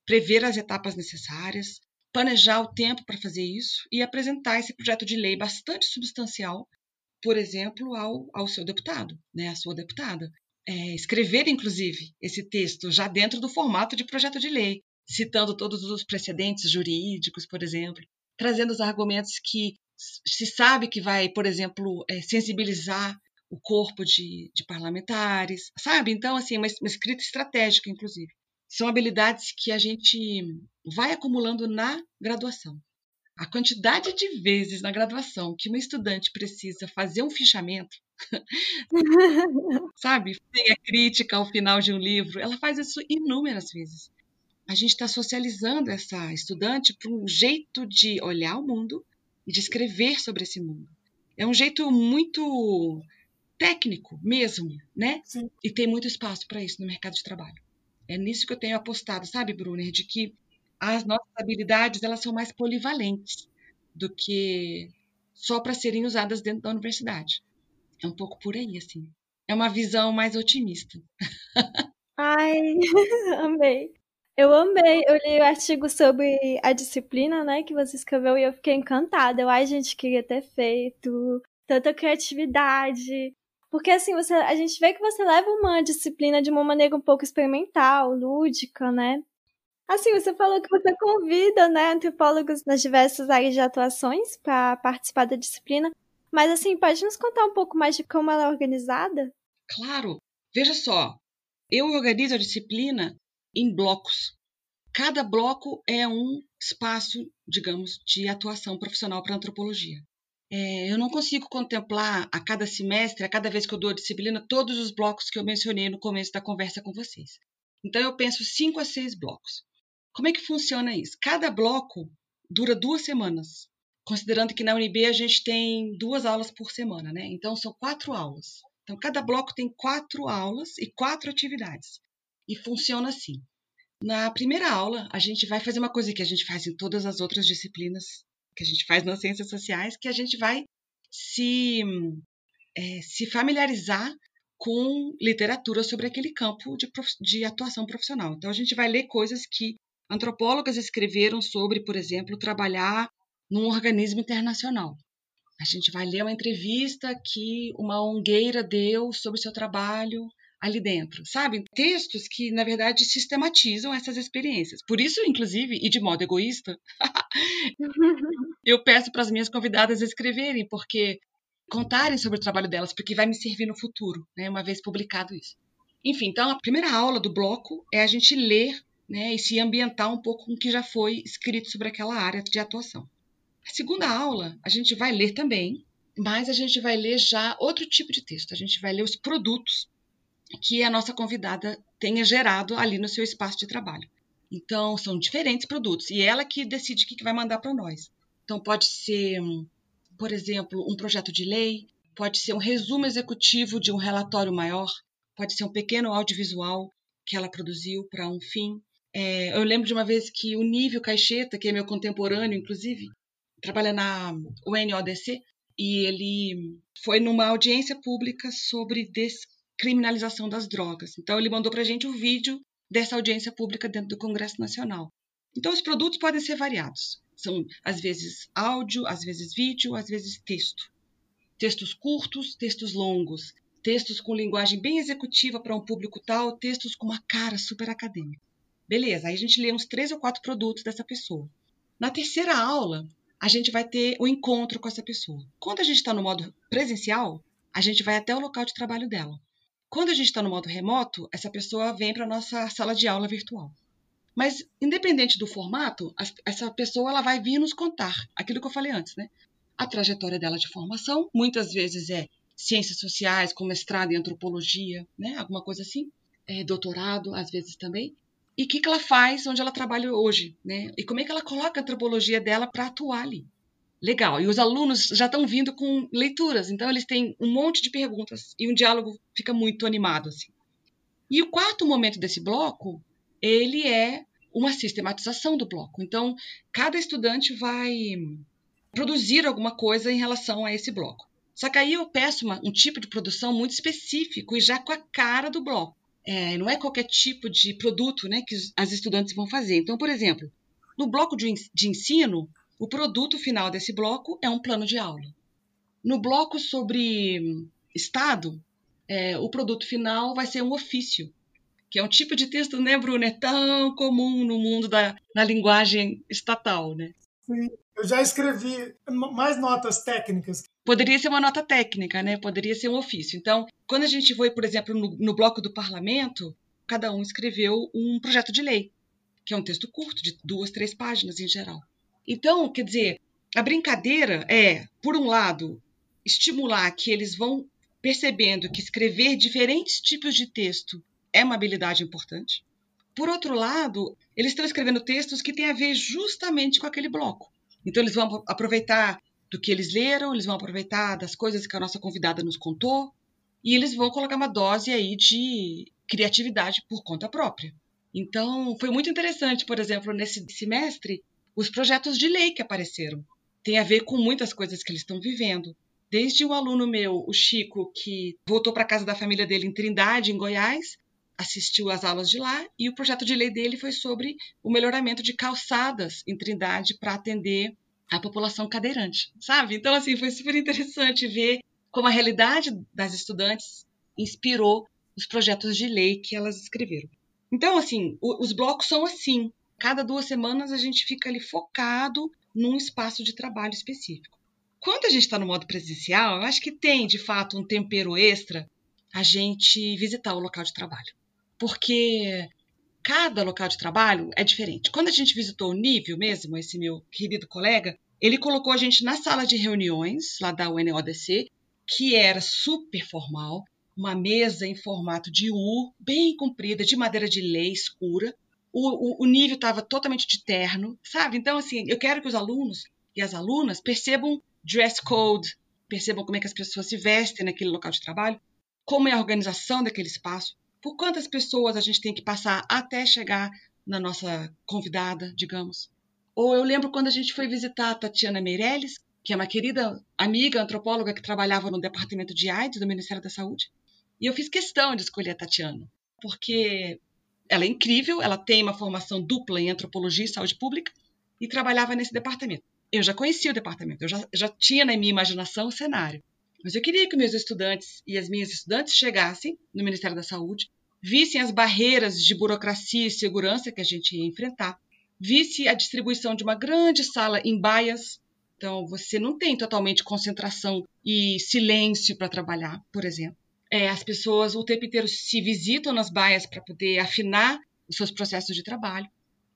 prever as etapas necessárias, planejar o tempo para fazer isso e apresentar esse projeto de lei bastante substancial, por exemplo, ao, ao seu deputado, né, à sua deputada. É, escrever, inclusive, esse texto já dentro do formato de projeto de lei, citando todos os precedentes jurídicos, por exemplo, trazendo os argumentos que se sabe que vai, por exemplo, é, sensibilizar o corpo de, de parlamentares, sabe? Então, assim, uma, uma escrita estratégica, inclusive. São habilidades que a gente vai acumulando na graduação. A quantidade de vezes na graduação que uma estudante precisa fazer um fichamento, sabe? Tem a crítica ao final de um livro, ela faz isso inúmeras vezes. A gente está socializando essa estudante para um jeito de olhar o mundo e de escrever sobre esse mundo. É um jeito muito técnico mesmo, né? Sim. E tem muito espaço para isso no mercado de trabalho. É nisso que eu tenho apostado, sabe, Brunner, de que as nossas habilidades elas são mais polivalentes. do que só para serem usadas dentro da universidade. É um pouco por aí, assim. É uma visão mais otimista. Ai, amei. Eu amei. Eu li o artigo sobre a disciplina, né, que você escreveu e eu fiquei encantada. Eu, ai, gente, queria ter feito tanta criatividade. Porque assim, você, a gente vê que você leva uma disciplina de uma maneira um pouco experimental, lúdica, né? Assim, você falou que você convida, né, antropólogos nas diversas áreas de atuações para participar da disciplina. Mas assim, pode nos contar um pouco mais de como ela é organizada? Claro. Veja só, eu organizo a disciplina em blocos. Cada bloco é um espaço, digamos, de atuação profissional para antropologia. É, eu não consigo contemplar a cada semestre, a cada vez que eu dou disciplina, todos os blocos que eu mencionei no começo da conversa com vocês. Então, eu penso cinco a seis blocos. Como é que funciona isso? Cada bloco dura duas semanas, considerando que na UNB a gente tem duas aulas por semana, né? Então, são quatro aulas. Então, cada bloco tem quatro aulas e quatro atividades. E funciona assim. Na primeira aula, a gente vai fazer uma coisa que a gente faz em todas as outras disciplinas que a gente faz nas ciências sociais, que a gente vai se, é, se familiarizar com literatura sobre aquele campo de, de atuação profissional. Então, a gente vai ler coisas que antropólogas escreveram sobre, por exemplo, trabalhar num organismo internacional. A gente vai ler uma entrevista que uma ongueira deu sobre seu trabalho ali dentro, sabe? Textos que, na verdade, sistematizam essas experiências. Por isso, inclusive, e de modo egoísta, eu peço para as minhas convidadas escreverem, porque contarem sobre o trabalho delas, porque vai me servir no futuro, né, uma vez publicado isso. Enfim, então a primeira aula do bloco é a gente ler né, e se ambientar um pouco com o que já foi escrito sobre aquela área de atuação. A segunda aula, a gente vai ler também, mas a gente vai ler já outro tipo de texto. A gente vai ler os produtos que a nossa convidada tenha gerado ali no seu espaço de trabalho. Então, são diferentes produtos e ela que decide o que vai mandar para nós. Então, pode ser, por exemplo, um projeto de lei, pode ser um resumo executivo de um relatório maior, pode ser um pequeno audiovisual que ela produziu para um fim. É, eu lembro de uma vez que o Nível Caixeta, que é meu contemporâneo, inclusive, trabalha na UNODC, e ele foi numa audiência pública sobre descriminalização das drogas. Então, ele mandou para a gente o um vídeo dessa audiência pública dentro do Congresso Nacional. Então, os produtos podem ser variados. São, às vezes, áudio, às vezes, vídeo, às vezes, texto. Textos curtos, textos longos, textos com linguagem bem executiva para um público tal, textos com uma cara super acadêmica. Beleza, aí a gente lê uns três ou quatro produtos dessa pessoa. Na terceira aula, a gente vai ter o um encontro com essa pessoa. Quando a gente está no modo presencial, a gente vai até o local de trabalho dela. Quando a gente está no modo remoto, essa pessoa vem para a nossa sala de aula virtual. Mas, independente do formato, essa pessoa ela vai vir nos contar aquilo que eu falei antes, né? A trajetória dela de formação, muitas vezes é ciências sociais, com mestrado em antropologia, né? Alguma coisa assim. É, doutorado, às vezes também. E o que, que ela faz onde ela trabalha hoje, né? E como é que ela coloca a antropologia dela para atuar ali. Legal. E os alunos já estão vindo com leituras, então eles têm um monte de perguntas e um diálogo fica muito animado assim. E o quarto momento desse bloco, ele é uma sistematização do bloco. Então, cada estudante vai produzir alguma coisa em relação a esse bloco. Só que aí eu peço uma, um tipo de produção muito específico e já com a cara do bloco. É, não é qualquer tipo de produto né, que as estudantes vão fazer. Então, por exemplo, no bloco de, de ensino, o produto final desse bloco é um plano de aula. No bloco sobre Estado, é, o produto final vai ser um ofício, que é um tipo de texto, né, Bruno? É tão comum no mundo da na linguagem estatal, né? Sim, eu já escrevi mais notas técnicas. Poderia ser uma nota técnica, né? Poderia ser um ofício. Então, quando a gente foi, por exemplo, no, no bloco do parlamento, cada um escreveu um projeto de lei, que é um texto curto, de duas, três páginas em geral. Então, quer dizer, a brincadeira é, por um lado, estimular que eles vão percebendo que escrever diferentes tipos de texto é uma habilidade importante. Por outro lado, eles estão escrevendo textos que têm a ver justamente com aquele bloco. Então, eles vão aproveitar do que eles leram, eles vão aproveitar das coisas que a nossa convidada nos contou, e eles vão colocar uma dose aí de criatividade por conta própria. Então, foi muito interessante, por exemplo, nesse semestre, os projetos de lei que apareceram. tem a ver com muitas coisas que eles estão vivendo. Desde o aluno meu, o Chico, que voltou para casa da família dele em Trindade, em Goiás, assistiu às aulas de lá, e o projeto de lei dele foi sobre o melhoramento de calçadas em Trindade para atender a população cadeirante, sabe? Então, assim, foi super interessante ver como a realidade das estudantes inspirou os projetos de lei que elas escreveram. Então, assim, os blocos são assim. Cada duas semanas a gente fica ali focado num espaço de trabalho específico. Quando a gente está no modo presencial, eu acho que tem, de fato, um tempero extra a gente visitar o local de trabalho. Porque cada local de trabalho é diferente. Quando a gente visitou o Nível mesmo, esse meu querido colega, ele colocou a gente na sala de reuniões lá da UNODC, que era super formal, uma mesa em formato de U, bem comprida, de madeira de lei escura. O, o, o nível estava totalmente de terno, sabe? Então, assim, eu quero que os alunos e as alunas percebam dress code, percebam como é que as pessoas se vestem naquele local de trabalho, como é a organização daquele espaço, por quantas pessoas a gente tem que passar até chegar na nossa convidada, digamos. Ou eu lembro quando a gente foi visitar a Tatiana Meirelles, que é uma querida amiga antropóloga que trabalhava no departamento de AIDS do Ministério da Saúde. E eu fiz questão de escolher a Tatiana, porque ela é incrível, ela tem uma formação dupla em antropologia e saúde pública e trabalhava nesse departamento. Eu já conhecia o departamento, eu já, já tinha na minha imaginação o cenário. Mas eu queria que meus estudantes e as minhas estudantes chegassem no Ministério da Saúde, vissem as barreiras de burocracia e segurança que a gente ia enfrentar, visse a distribuição de uma grande sala em baias. Então, você não tem totalmente concentração e silêncio para trabalhar, por exemplo. É, as pessoas o tempo inteiro se visitam nas baias para poder afinar os seus processos de trabalho.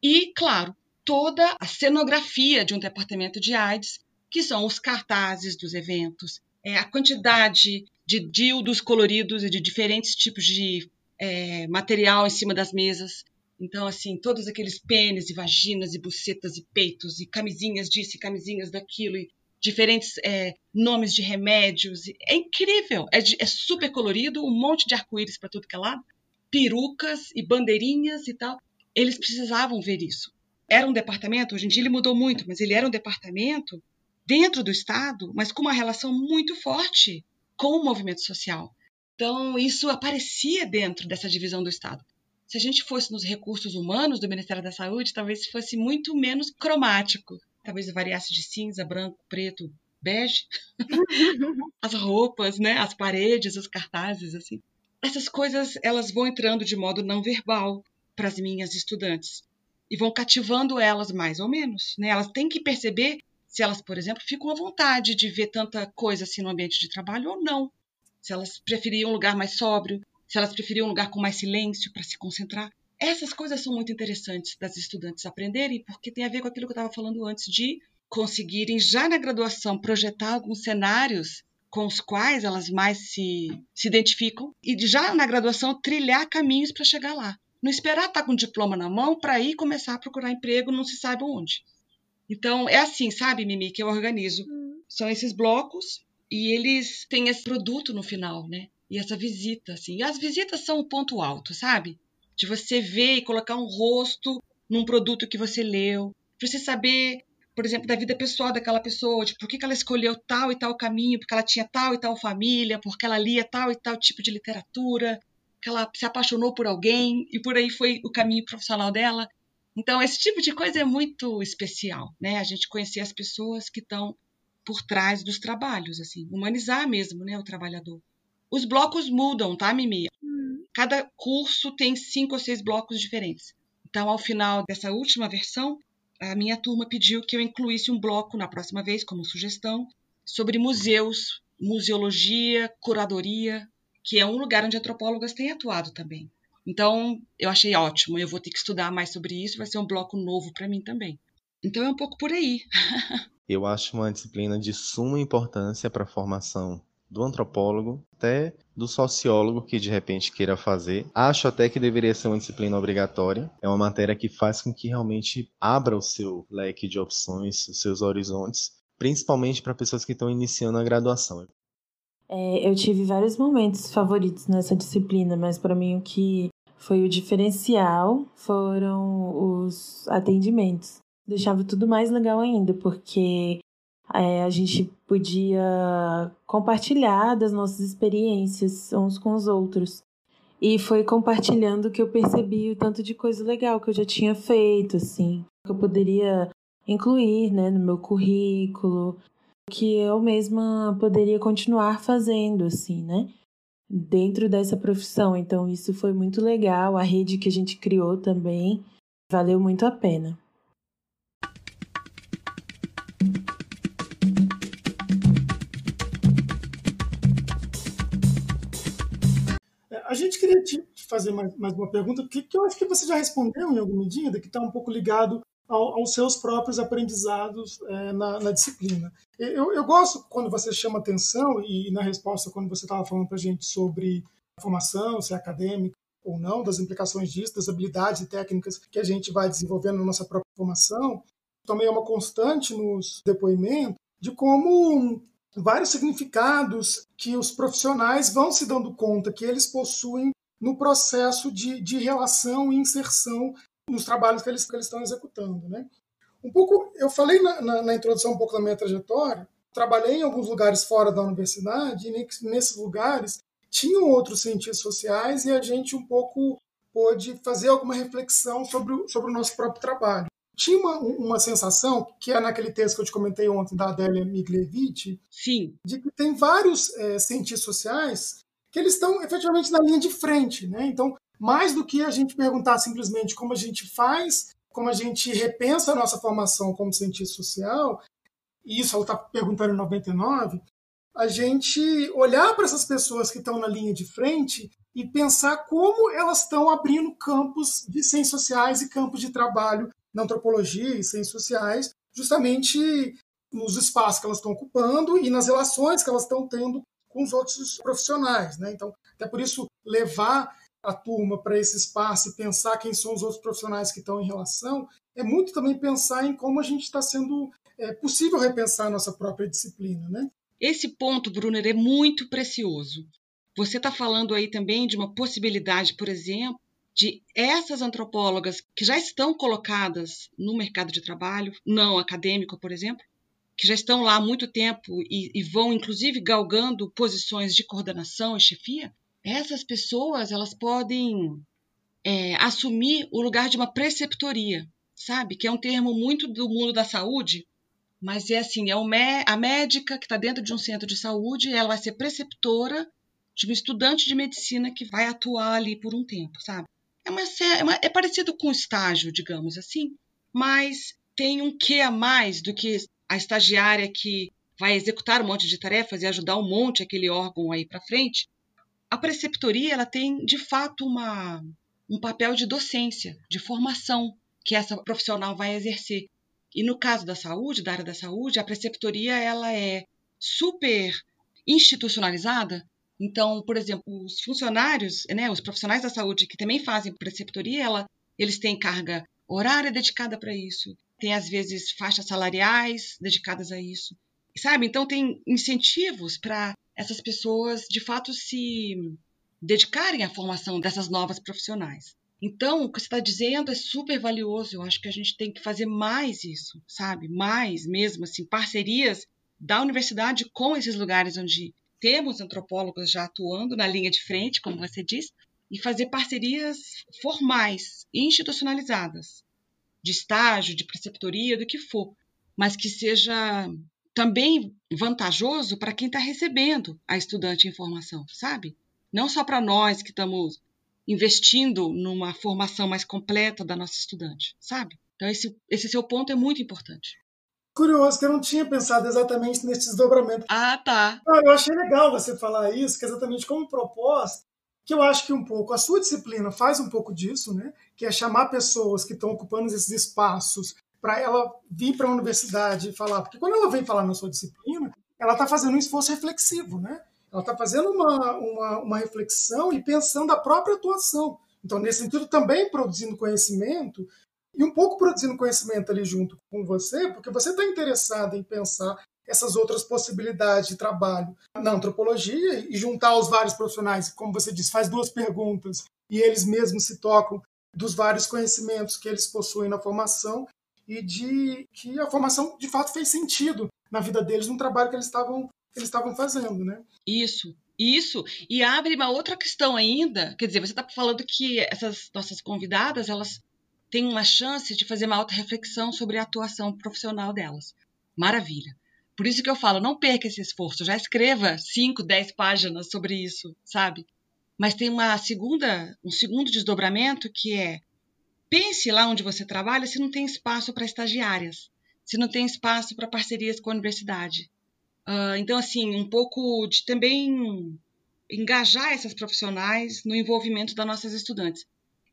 E, claro, toda a cenografia de um departamento de AIDS, que são os cartazes dos eventos, é, a quantidade de dildos coloridos e de diferentes tipos de é, material em cima das mesas. Então, assim, todos aqueles pênis e vaginas e bucetas e peitos e camisinhas disso e camisinhas daquilo e diferentes é, nomes de remédios. É incrível, é, de, é super colorido, um monte de arco-íris para tudo que é lado, perucas e bandeirinhas e tal. Eles precisavam ver isso. Era um departamento, hoje em dia ele mudou muito, mas ele era um departamento dentro do Estado, mas com uma relação muito forte com o movimento social. Então, isso aparecia dentro dessa divisão do Estado. Se a gente fosse nos recursos humanos do Ministério da Saúde, talvez fosse muito menos cromático talvez variasse de cinza, branco, preto, bege. as roupas, né, as paredes, os cartazes, assim. Essas coisas, elas vão entrando de modo não verbal para as minhas estudantes e vão cativando elas mais ou menos, né? Elas têm que perceber se elas, por exemplo, ficam à vontade de ver tanta coisa assim no ambiente de trabalho ou não. Se elas preferiam um lugar mais sóbrio, se elas preferiam um lugar com mais silêncio para se concentrar. Essas coisas são muito interessantes das estudantes aprenderem, porque tem a ver com aquilo que eu estava falando antes, de conseguirem, já na graduação, projetar alguns cenários com os quais elas mais se, se identificam e já na graduação trilhar caminhos para chegar lá. Não esperar estar tá com o diploma na mão para ir começar a procurar emprego não se sabe onde. Então, é assim, sabe, Mimi, que eu organizo. Hum. São esses blocos e eles têm esse produto no final, né? E essa visita, assim. E as visitas são o ponto alto, sabe? De você ver e colocar um rosto num produto que você leu, para você saber, por exemplo, da vida pessoal daquela pessoa, de por que, ela escolheu tal e tal caminho, porque ela tinha tal e tal família, porque ela lia tal e tal tipo de literatura, que ela se apaixonou por alguém e por aí foi o caminho profissional dela. Então, esse tipo de coisa é muito especial, né? A gente conhecer as pessoas que estão por trás dos trabalhos, assim, humanizar mesmo, né, o trabalhador. Os blocos mudam, tá, Mimi? Cada curso tem cinco ou seis blocos diferentes. Então, ao final dessa última versão, a minha turma pediu que eu incluísse um bloco na próxima vez, como sugestão, sobre museus, museologia, curadoria, que é um lugar onde antropólogas têm atuado também. Então, eu achei ótimo. Eu vou ter que estudar mais sobre isso, vai ser um bloco novo para mim também. Então, é um pouco por aí. eu acho uma disciplina de suma importância para a formação do antropólogo até do sociólogo que de repente queira fazer. Acho até que deveria ser uma disciplina obrigatória. É uma matéria que faz com que realmente abra o seu leque de opções, os seus horizontes, principalmente para pessoas que estão iniciando a graduação. É, eu tive vários momentos favoritos nessa disciplina, mas para mim o que foi o diferencial foram os atendimentos. Deixava tudo mais legal ainda, porque é, a gente podia compartilhar das nossas experiências uns com os outros. E foi compartilhando que eu percebi o tanto de coisa legal que eu já tinha feito, assim, que eu poderia incluir, né, no meu currículo, que eu mesma poderia continuar fazendo, assim, né, dentro dessa profissão. Então, isso foi muito legal. A rede que a gente criou também valeu muito a pena. A gente queria te fazer mais, mais uma pergunta, que, que eu acho que você já respondeu em alguma medida, que está um pouco ligado ao, aos seus próprios aprendizados é, na, na, disciplina. Eu, eu, gosto quando você chama atenção, e na resposta, quando você estava falando para a gente sobre formação, se é acadêmica ou não, das implicações disso, das habilidades e técnicas que a gente vai desenvolvendo na nossa própria formação, também é uma constante nos depoimentos de como vários significados que os profissionais vão se dando conta que eles possuem no processo de, de relação e inserção nos trabalhos que eles, que eles estão executando. Né? Um pouco, eu falei na, na, na, introdução um pouco da minha trajetória, trabalhei em alguns lugares fora da universidade, e nesses lugares tinham outros cientistas sociais e a gente um pouco pôde fazer alguma reflexão sobre o, sobre o nosso próprio trabalho tinha uma, uma sensação, que é naquele texto que eu te comentei ontem, da Adélia Miglevich, Sim. de que tem vários é, cientistas sociais que eles estão efetivamente na linha de frente. Né? Então, mais do que a gente perguntar simplesmente como a gente faz, como a gente repensa a nossa formação como cientista social, e isso ela está perguntando em 99, a gente olhar para essas pessoas que estão na linha de frente e pensar como elas estão abrindo campos de ciências sociais e campos de trabalho na antropologia e ciências sociais, justamente nos espaços que elas estão ocupando e nas relações que elas estão tendo com os outros profissionais. Né? Então, até por isso, levar a turma para esse espaço e pensar quem são os outros profissionais que estão em relação, é muito também pensar em como a gente está sendo é, possível repensar a nossa própria disciplina. Né? Esse ponto, Brunner, é muito precioso. Você está falando aí também de uma possibilidade, por exemplo, de essas antropólogas que já estão colocadas no mercado de trabalho, não acadêmico, por exemplo, que já estão lá há muito tempo e, e vão, inclusive, galgando posições de coordenação e chefia, essas pessoas elas podem é, assumir o lugar de uma preceptoria, sabe? Que é um termo muito do mundo da saúde, mas é assim, é a médica que está dentro de um centro de saúde, ela vai ser preceptora de um estudante de medicina que vai atuar ali por um tempo, sabe? É, uma, é, uma, é parecido com estágio, digamos assim, mas tem um quê a mais do que a estagiária que vai executar um monte de tarefas e ajudar um monte aquele órgão aí para frente. A preceptoria ela tem de fato uma, um papel de docência, de formação que essa profissional vai exercer. E no caso da saúde, da área da saúde, a preceptoria ela é super institucionalizada então, por exemplo, os funcionários, né, os profissionais da saúde que também fazem preceptoria, ela, eles têm carga horária dedicada para isso, tem às vezes faixas salariais dedicadas a isso, sabe? Então tem incentivos para essas pessoas de fato se dedicarem à formação dessas novas profissionais. Então, o que você está dizendo é super valioso. Eu acho que a gente tem que fazer mais isso, sabe? Mais mesmo, assim, parcerias da universidade com esses lugares onde temos antropólogos já atuando na linha de frente, como você disse, e fazer parcerias formais, institucionalizadas, de estágio, de preceptoria, do que for, mas que seja também vantajoso para quem está recebendo a estudante em formação, sabe? Não só para nós que estamos investindo numa formação mais completa da nossa estudante, sabe? Então, esse, esse seu ponto é muito importante curioso que eu não tinha pensado exatamente nesse desdobramento. Ah, tá. Eu achei legal você falar isso, que é exatamente como proposta, que eu acho que um pouco a sua disciplina faz um pouco disso, né? Que é chamar pessoas que estão ocupando esses espaços para ela vir para a universidade e falar, porque quando ela vem falar na sua disciplina, ela está fazendo um esforço reflexivo, né? Ela está fazendo uma, uma, uma reflexão e pensando a própria atuação. Então, nesse sentido, também produzindo conhecimento e um pouco produzindo conhecimento ali junto com você, porque você está interessado em pensar essas outras possibilidades de trabalho na antropologia e juntar os vários profissionais, como você disse, faz duas perguntas e eles mesmos se tocam dos vários conhecimentos que eles possuem na formação e de que a formação de fato fez sentido na vida deles, no trabalho que eles estavam eles estavam fazendo, né? Isso, isso. E abre uma outra questão ainda. Quer dizer, você está falando que essas nossas convidadas elas têm uma chance de fazer uma alta reflexão sobre a atuação profissional delas. Maravilha. Por isso que eu falo, não perca esse esforço, já escreva 5, 10 páginas sobre isso, sabe? Mas tem uma segunda, um segundo desdobramento que é pense lá onde você trabalha se não tem espaço para estagiárias, se não tem espaço para parcerias com a universidade. Uh, então, assim, um pouco de também engajar essas profissionais no envolvimento das nossas estudantes.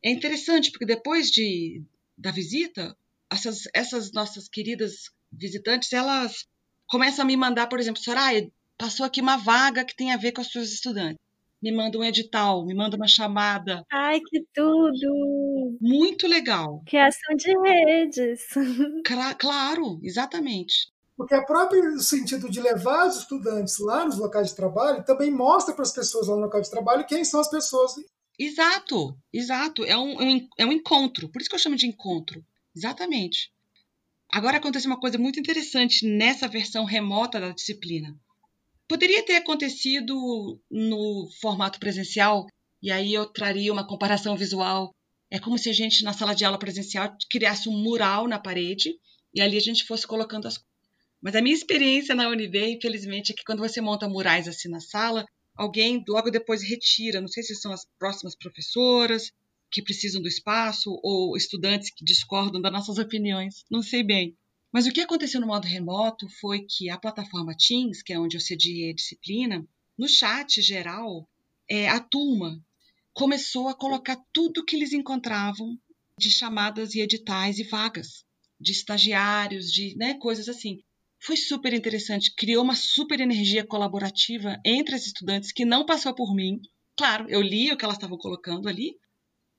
É interessante porque depois de, da visita, essas, essas nossas queridas visitantes, elas começam a me mandar, por exemplo, Soraya, passou aqui uma vaga que tem a ver com as suas estudantes. Me manda um edital, me manda uma chamada. Ai, que tudo! Muito legal. Criação de redes. Claro, exatamente. Porque o próprio sentido de levar os estudantes lá nos locais de trabalho também mostra para as pessoas lá no local de trabalho quem são as pessoas. Exato, exato. É um, é um, é um encontro. Por isso que eu chamo de encontro. Exatamente. Agora acontece uma coisa muito interessante nessa versão remota da disciplina. Poderia ter acontecido no formato presencial, e aí eu traria uma comparação visual. É como se a gente, na sala de aula presencial, criasse um mural na parede e ali a gente fosse colocando as mas a minha experiência na UNB, infelizmente, é que quando você monta murais assim na sala, alguém logo depois retira. Não sei se são as próximas professoras que precisam do espaço ou estudantes que discordam das nossas opiniões. Não sei bem. Mas o que aconteceu no modo remoto foi que a plataforma Teams, que é onde eu cedi a disciplina, no chat geral, é, a turma começou a colocar tudo que eles encontravam de chamadas e editais e vagas de estagiários, de né, coisas assim. Foi super interessante, criou uma super energia colaborativa entre as estudantes que não passou por mim. Claro, eu li o que elas estavam colocando ali,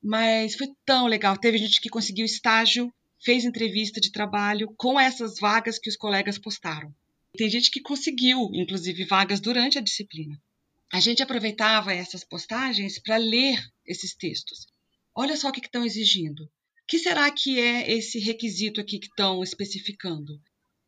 mas foi tão legal. Teve gente que conseguiu estágio, fez entrevista de trabalho com essas vagas que os colegas postaram. Tem gente que conseguiu, inclusive, vagas durante a disciplina. A gente aproveitava essas postagens para ler esses textos. Olha só o que estão exigindo. O que será que é esse requisito aqui que estão especificando?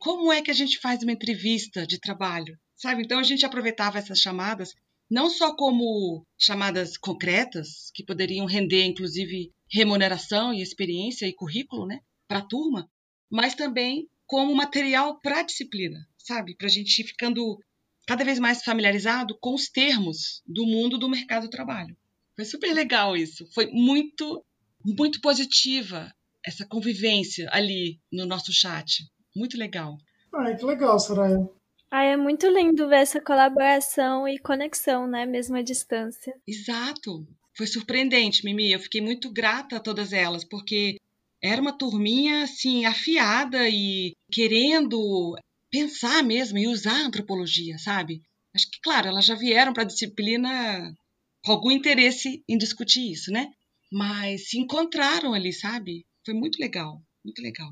Como é que a gente faz uma entrevista de trabalho, sabe? Então a gente aproveitava essas chamadas não só como chamadas concretas que poderiam render inclusive remuneração e experiência e currículo, né, para a turma, mas também como material para a disciplina, sabe? Para a gente ir ficando cada vez mais familiarizado com os termos do mundo do mercado do trabalho. Foi super legal isso. Foi muito, muito positiva essa convivência ali no nosso chat. Muito legal. Ai, que legal, Soraya. Ai, é muito lindo ver essa colaboração e conexão, né? Mesmo à distância. Exato. Foi surpreendente, Mimi. Eu fiquei muito grata a todas elas, porque era uma turminha, assim, afiada e querendo pensar mesmo e usar a antropologia, sabe? Acho que, claro, elas já vieram para a disciplina com algum interesse em discutir isso, né? Mas se encontraram ali, sabe? Foi muito legal, muito legal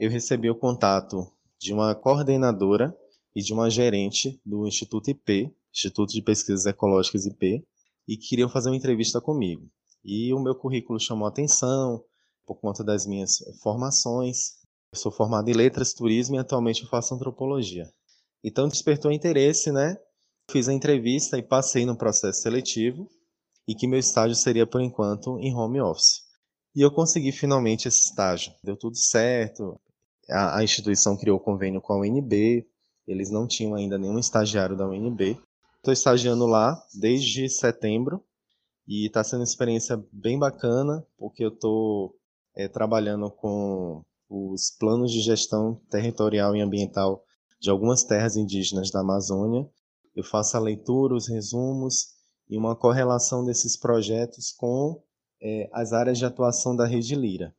eu recebi o contato de uma coordenadora e de uma gerente do Instituto IP, Instituto de Pesquisas Ecológicas IP, e queriam fazer uma entrevista comigo. E o meu currículo chamou atenção por conta das minhas formações. Eu sou formado em letras, turismo e atualmente eu faço antropologia. Então despertou interesse, né? Fiz a entrevista e passei no processo seletivo e que meu estágio seria por enquanto em home office. E eu consegui finalmente esse estágio. Deu tudo certo a, a instituição criou convênio com a UNB, eles não tinham ainda nenhum estagiário da UNB. Estou estagiando lá desde setembro e está sendo uma experiência bem bacana, porque eu estou é, trabalhando com os planos de gestão territorial e ambiental de algumas terras indígenas da Amazônia. Eu faço a leitura, os resumos e uma correlação desses projetos com é, as áreas de atuação da Rede Lira.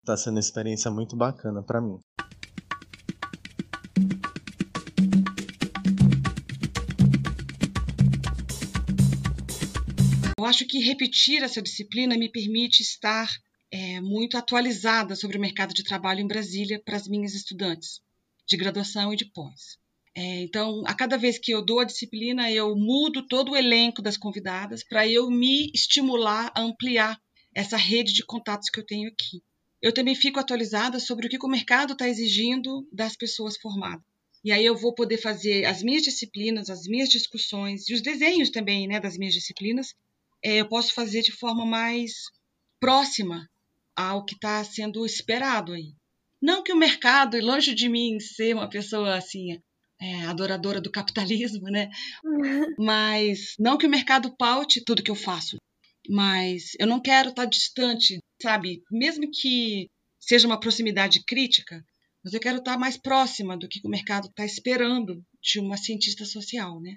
Está sendo uma experiência muito bacana para mim. Acho que repetir essa disciplina me permite estar é, muito atualizada sobre o mercado de trabalho em Brasília para as minhas estudantes de graduação e de pós. É, então, a cada vez que eu dou a disciplina, eu mudo todo o elenco das convidadas para eu me estimular a ampliar essa rede de contatos que eu tenho aqui. eu também fico atualizada sobre o que o mercado está exigindo das pessoas formadas. E aí eu vou poder fazer as minhas disciplinas, as minhas discussões e os desenhos também, né, das minhas disciplinas. É, eu posso fazer de forma mais próxima ao que está sendo esperado aí. Não que o mercado, e longe de mim ser uma pessoa assim é, adoradora do capitalismo, né? Mas não que o mercado paute tudo que eu faço, mas eu não quero estar tá distante, sabe? Mesmo que seja uma proximidade crítica, mas eu quero estar tá mais próxima do que o mercado está esperando de uma cientista social, né?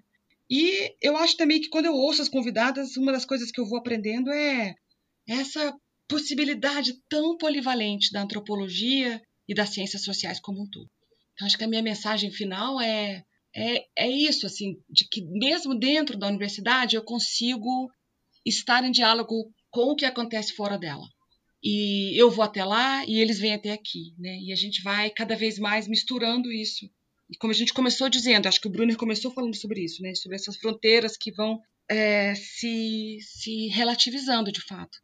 E eu acho também que quando eu ouço as convidadas, uma das coisas que eu vou aprendendo é essa possibilidade tão polivalente da antropologia e das ciências sociais como um todo. Então, acho que a minha mensagem final é, é, é isso, assim, de que mesmo dentro da universidade eu consigo estar em diálogo com o que acontece fora dela. E eu vou até lá e eles vêm até aqui, né? E a gente vai cada vez mais misturando isso. E como a gente começou dizendo, acho que o Brunner começou falando sobre isso, né? Sobre essas fronteiras que vão é, se, se relativizando de fato.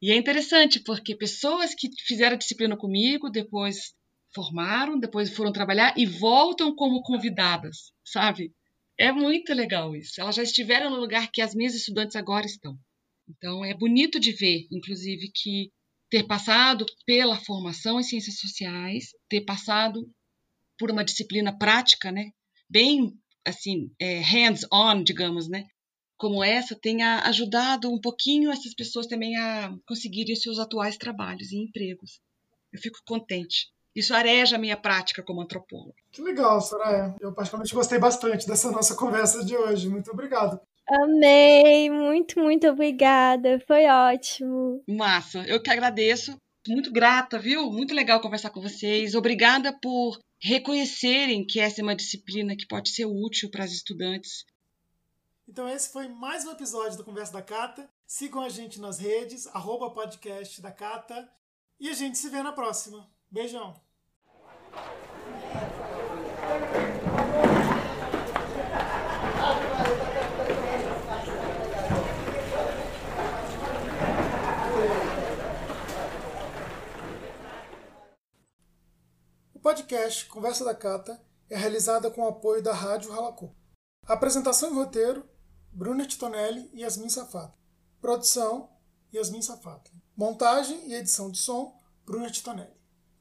E é interessante porque pessoas que fizeram disciplina comigo, depois formaram, depois foram trabalhar e voltam como convidadas, sabe? É muito legal isso. Elas já estiveram no lugar que as minhas estudantes agora estão. Então é bonito de ver, inclusive, que ter passado pela formação em ciências sociais, ter passado por uma disciplina prática, né? Bem assim, é, hands-on, digamos, né? como essa tenha ajudado um pouquinho essas pessoas também a conseguirem seus atuais trabalhos e empregos. Eu fico contente. Isso areja a minha prática como antropóloga. Que legal, Soraya. Eu particularmente gostei bastante dessa nossa conversa de hoje. Muito obrigado. Amei, muito, muito obrigada. Foi ótimo. Massa, eu que agradeço. Muito grata, viu? Muito legal conversar com vocês. Obrigada por reconhecerem que essa é uma disciplina que pode ser útil para as estudantes então esse foi mais um episódio do Conversa da Cata. Sigam a gente nas redes, arroba podcast da Cata. E a gente se vê na próxima. Beijão! Podcast Conversa da Cata é realizada com o apoio da Rádio Ralacô. Apresentação e roteiro Bruna Titonelli e Yasmin Safato. Produção, Yasmin Safato. Montagem e edição de som, Bruna Titonelli.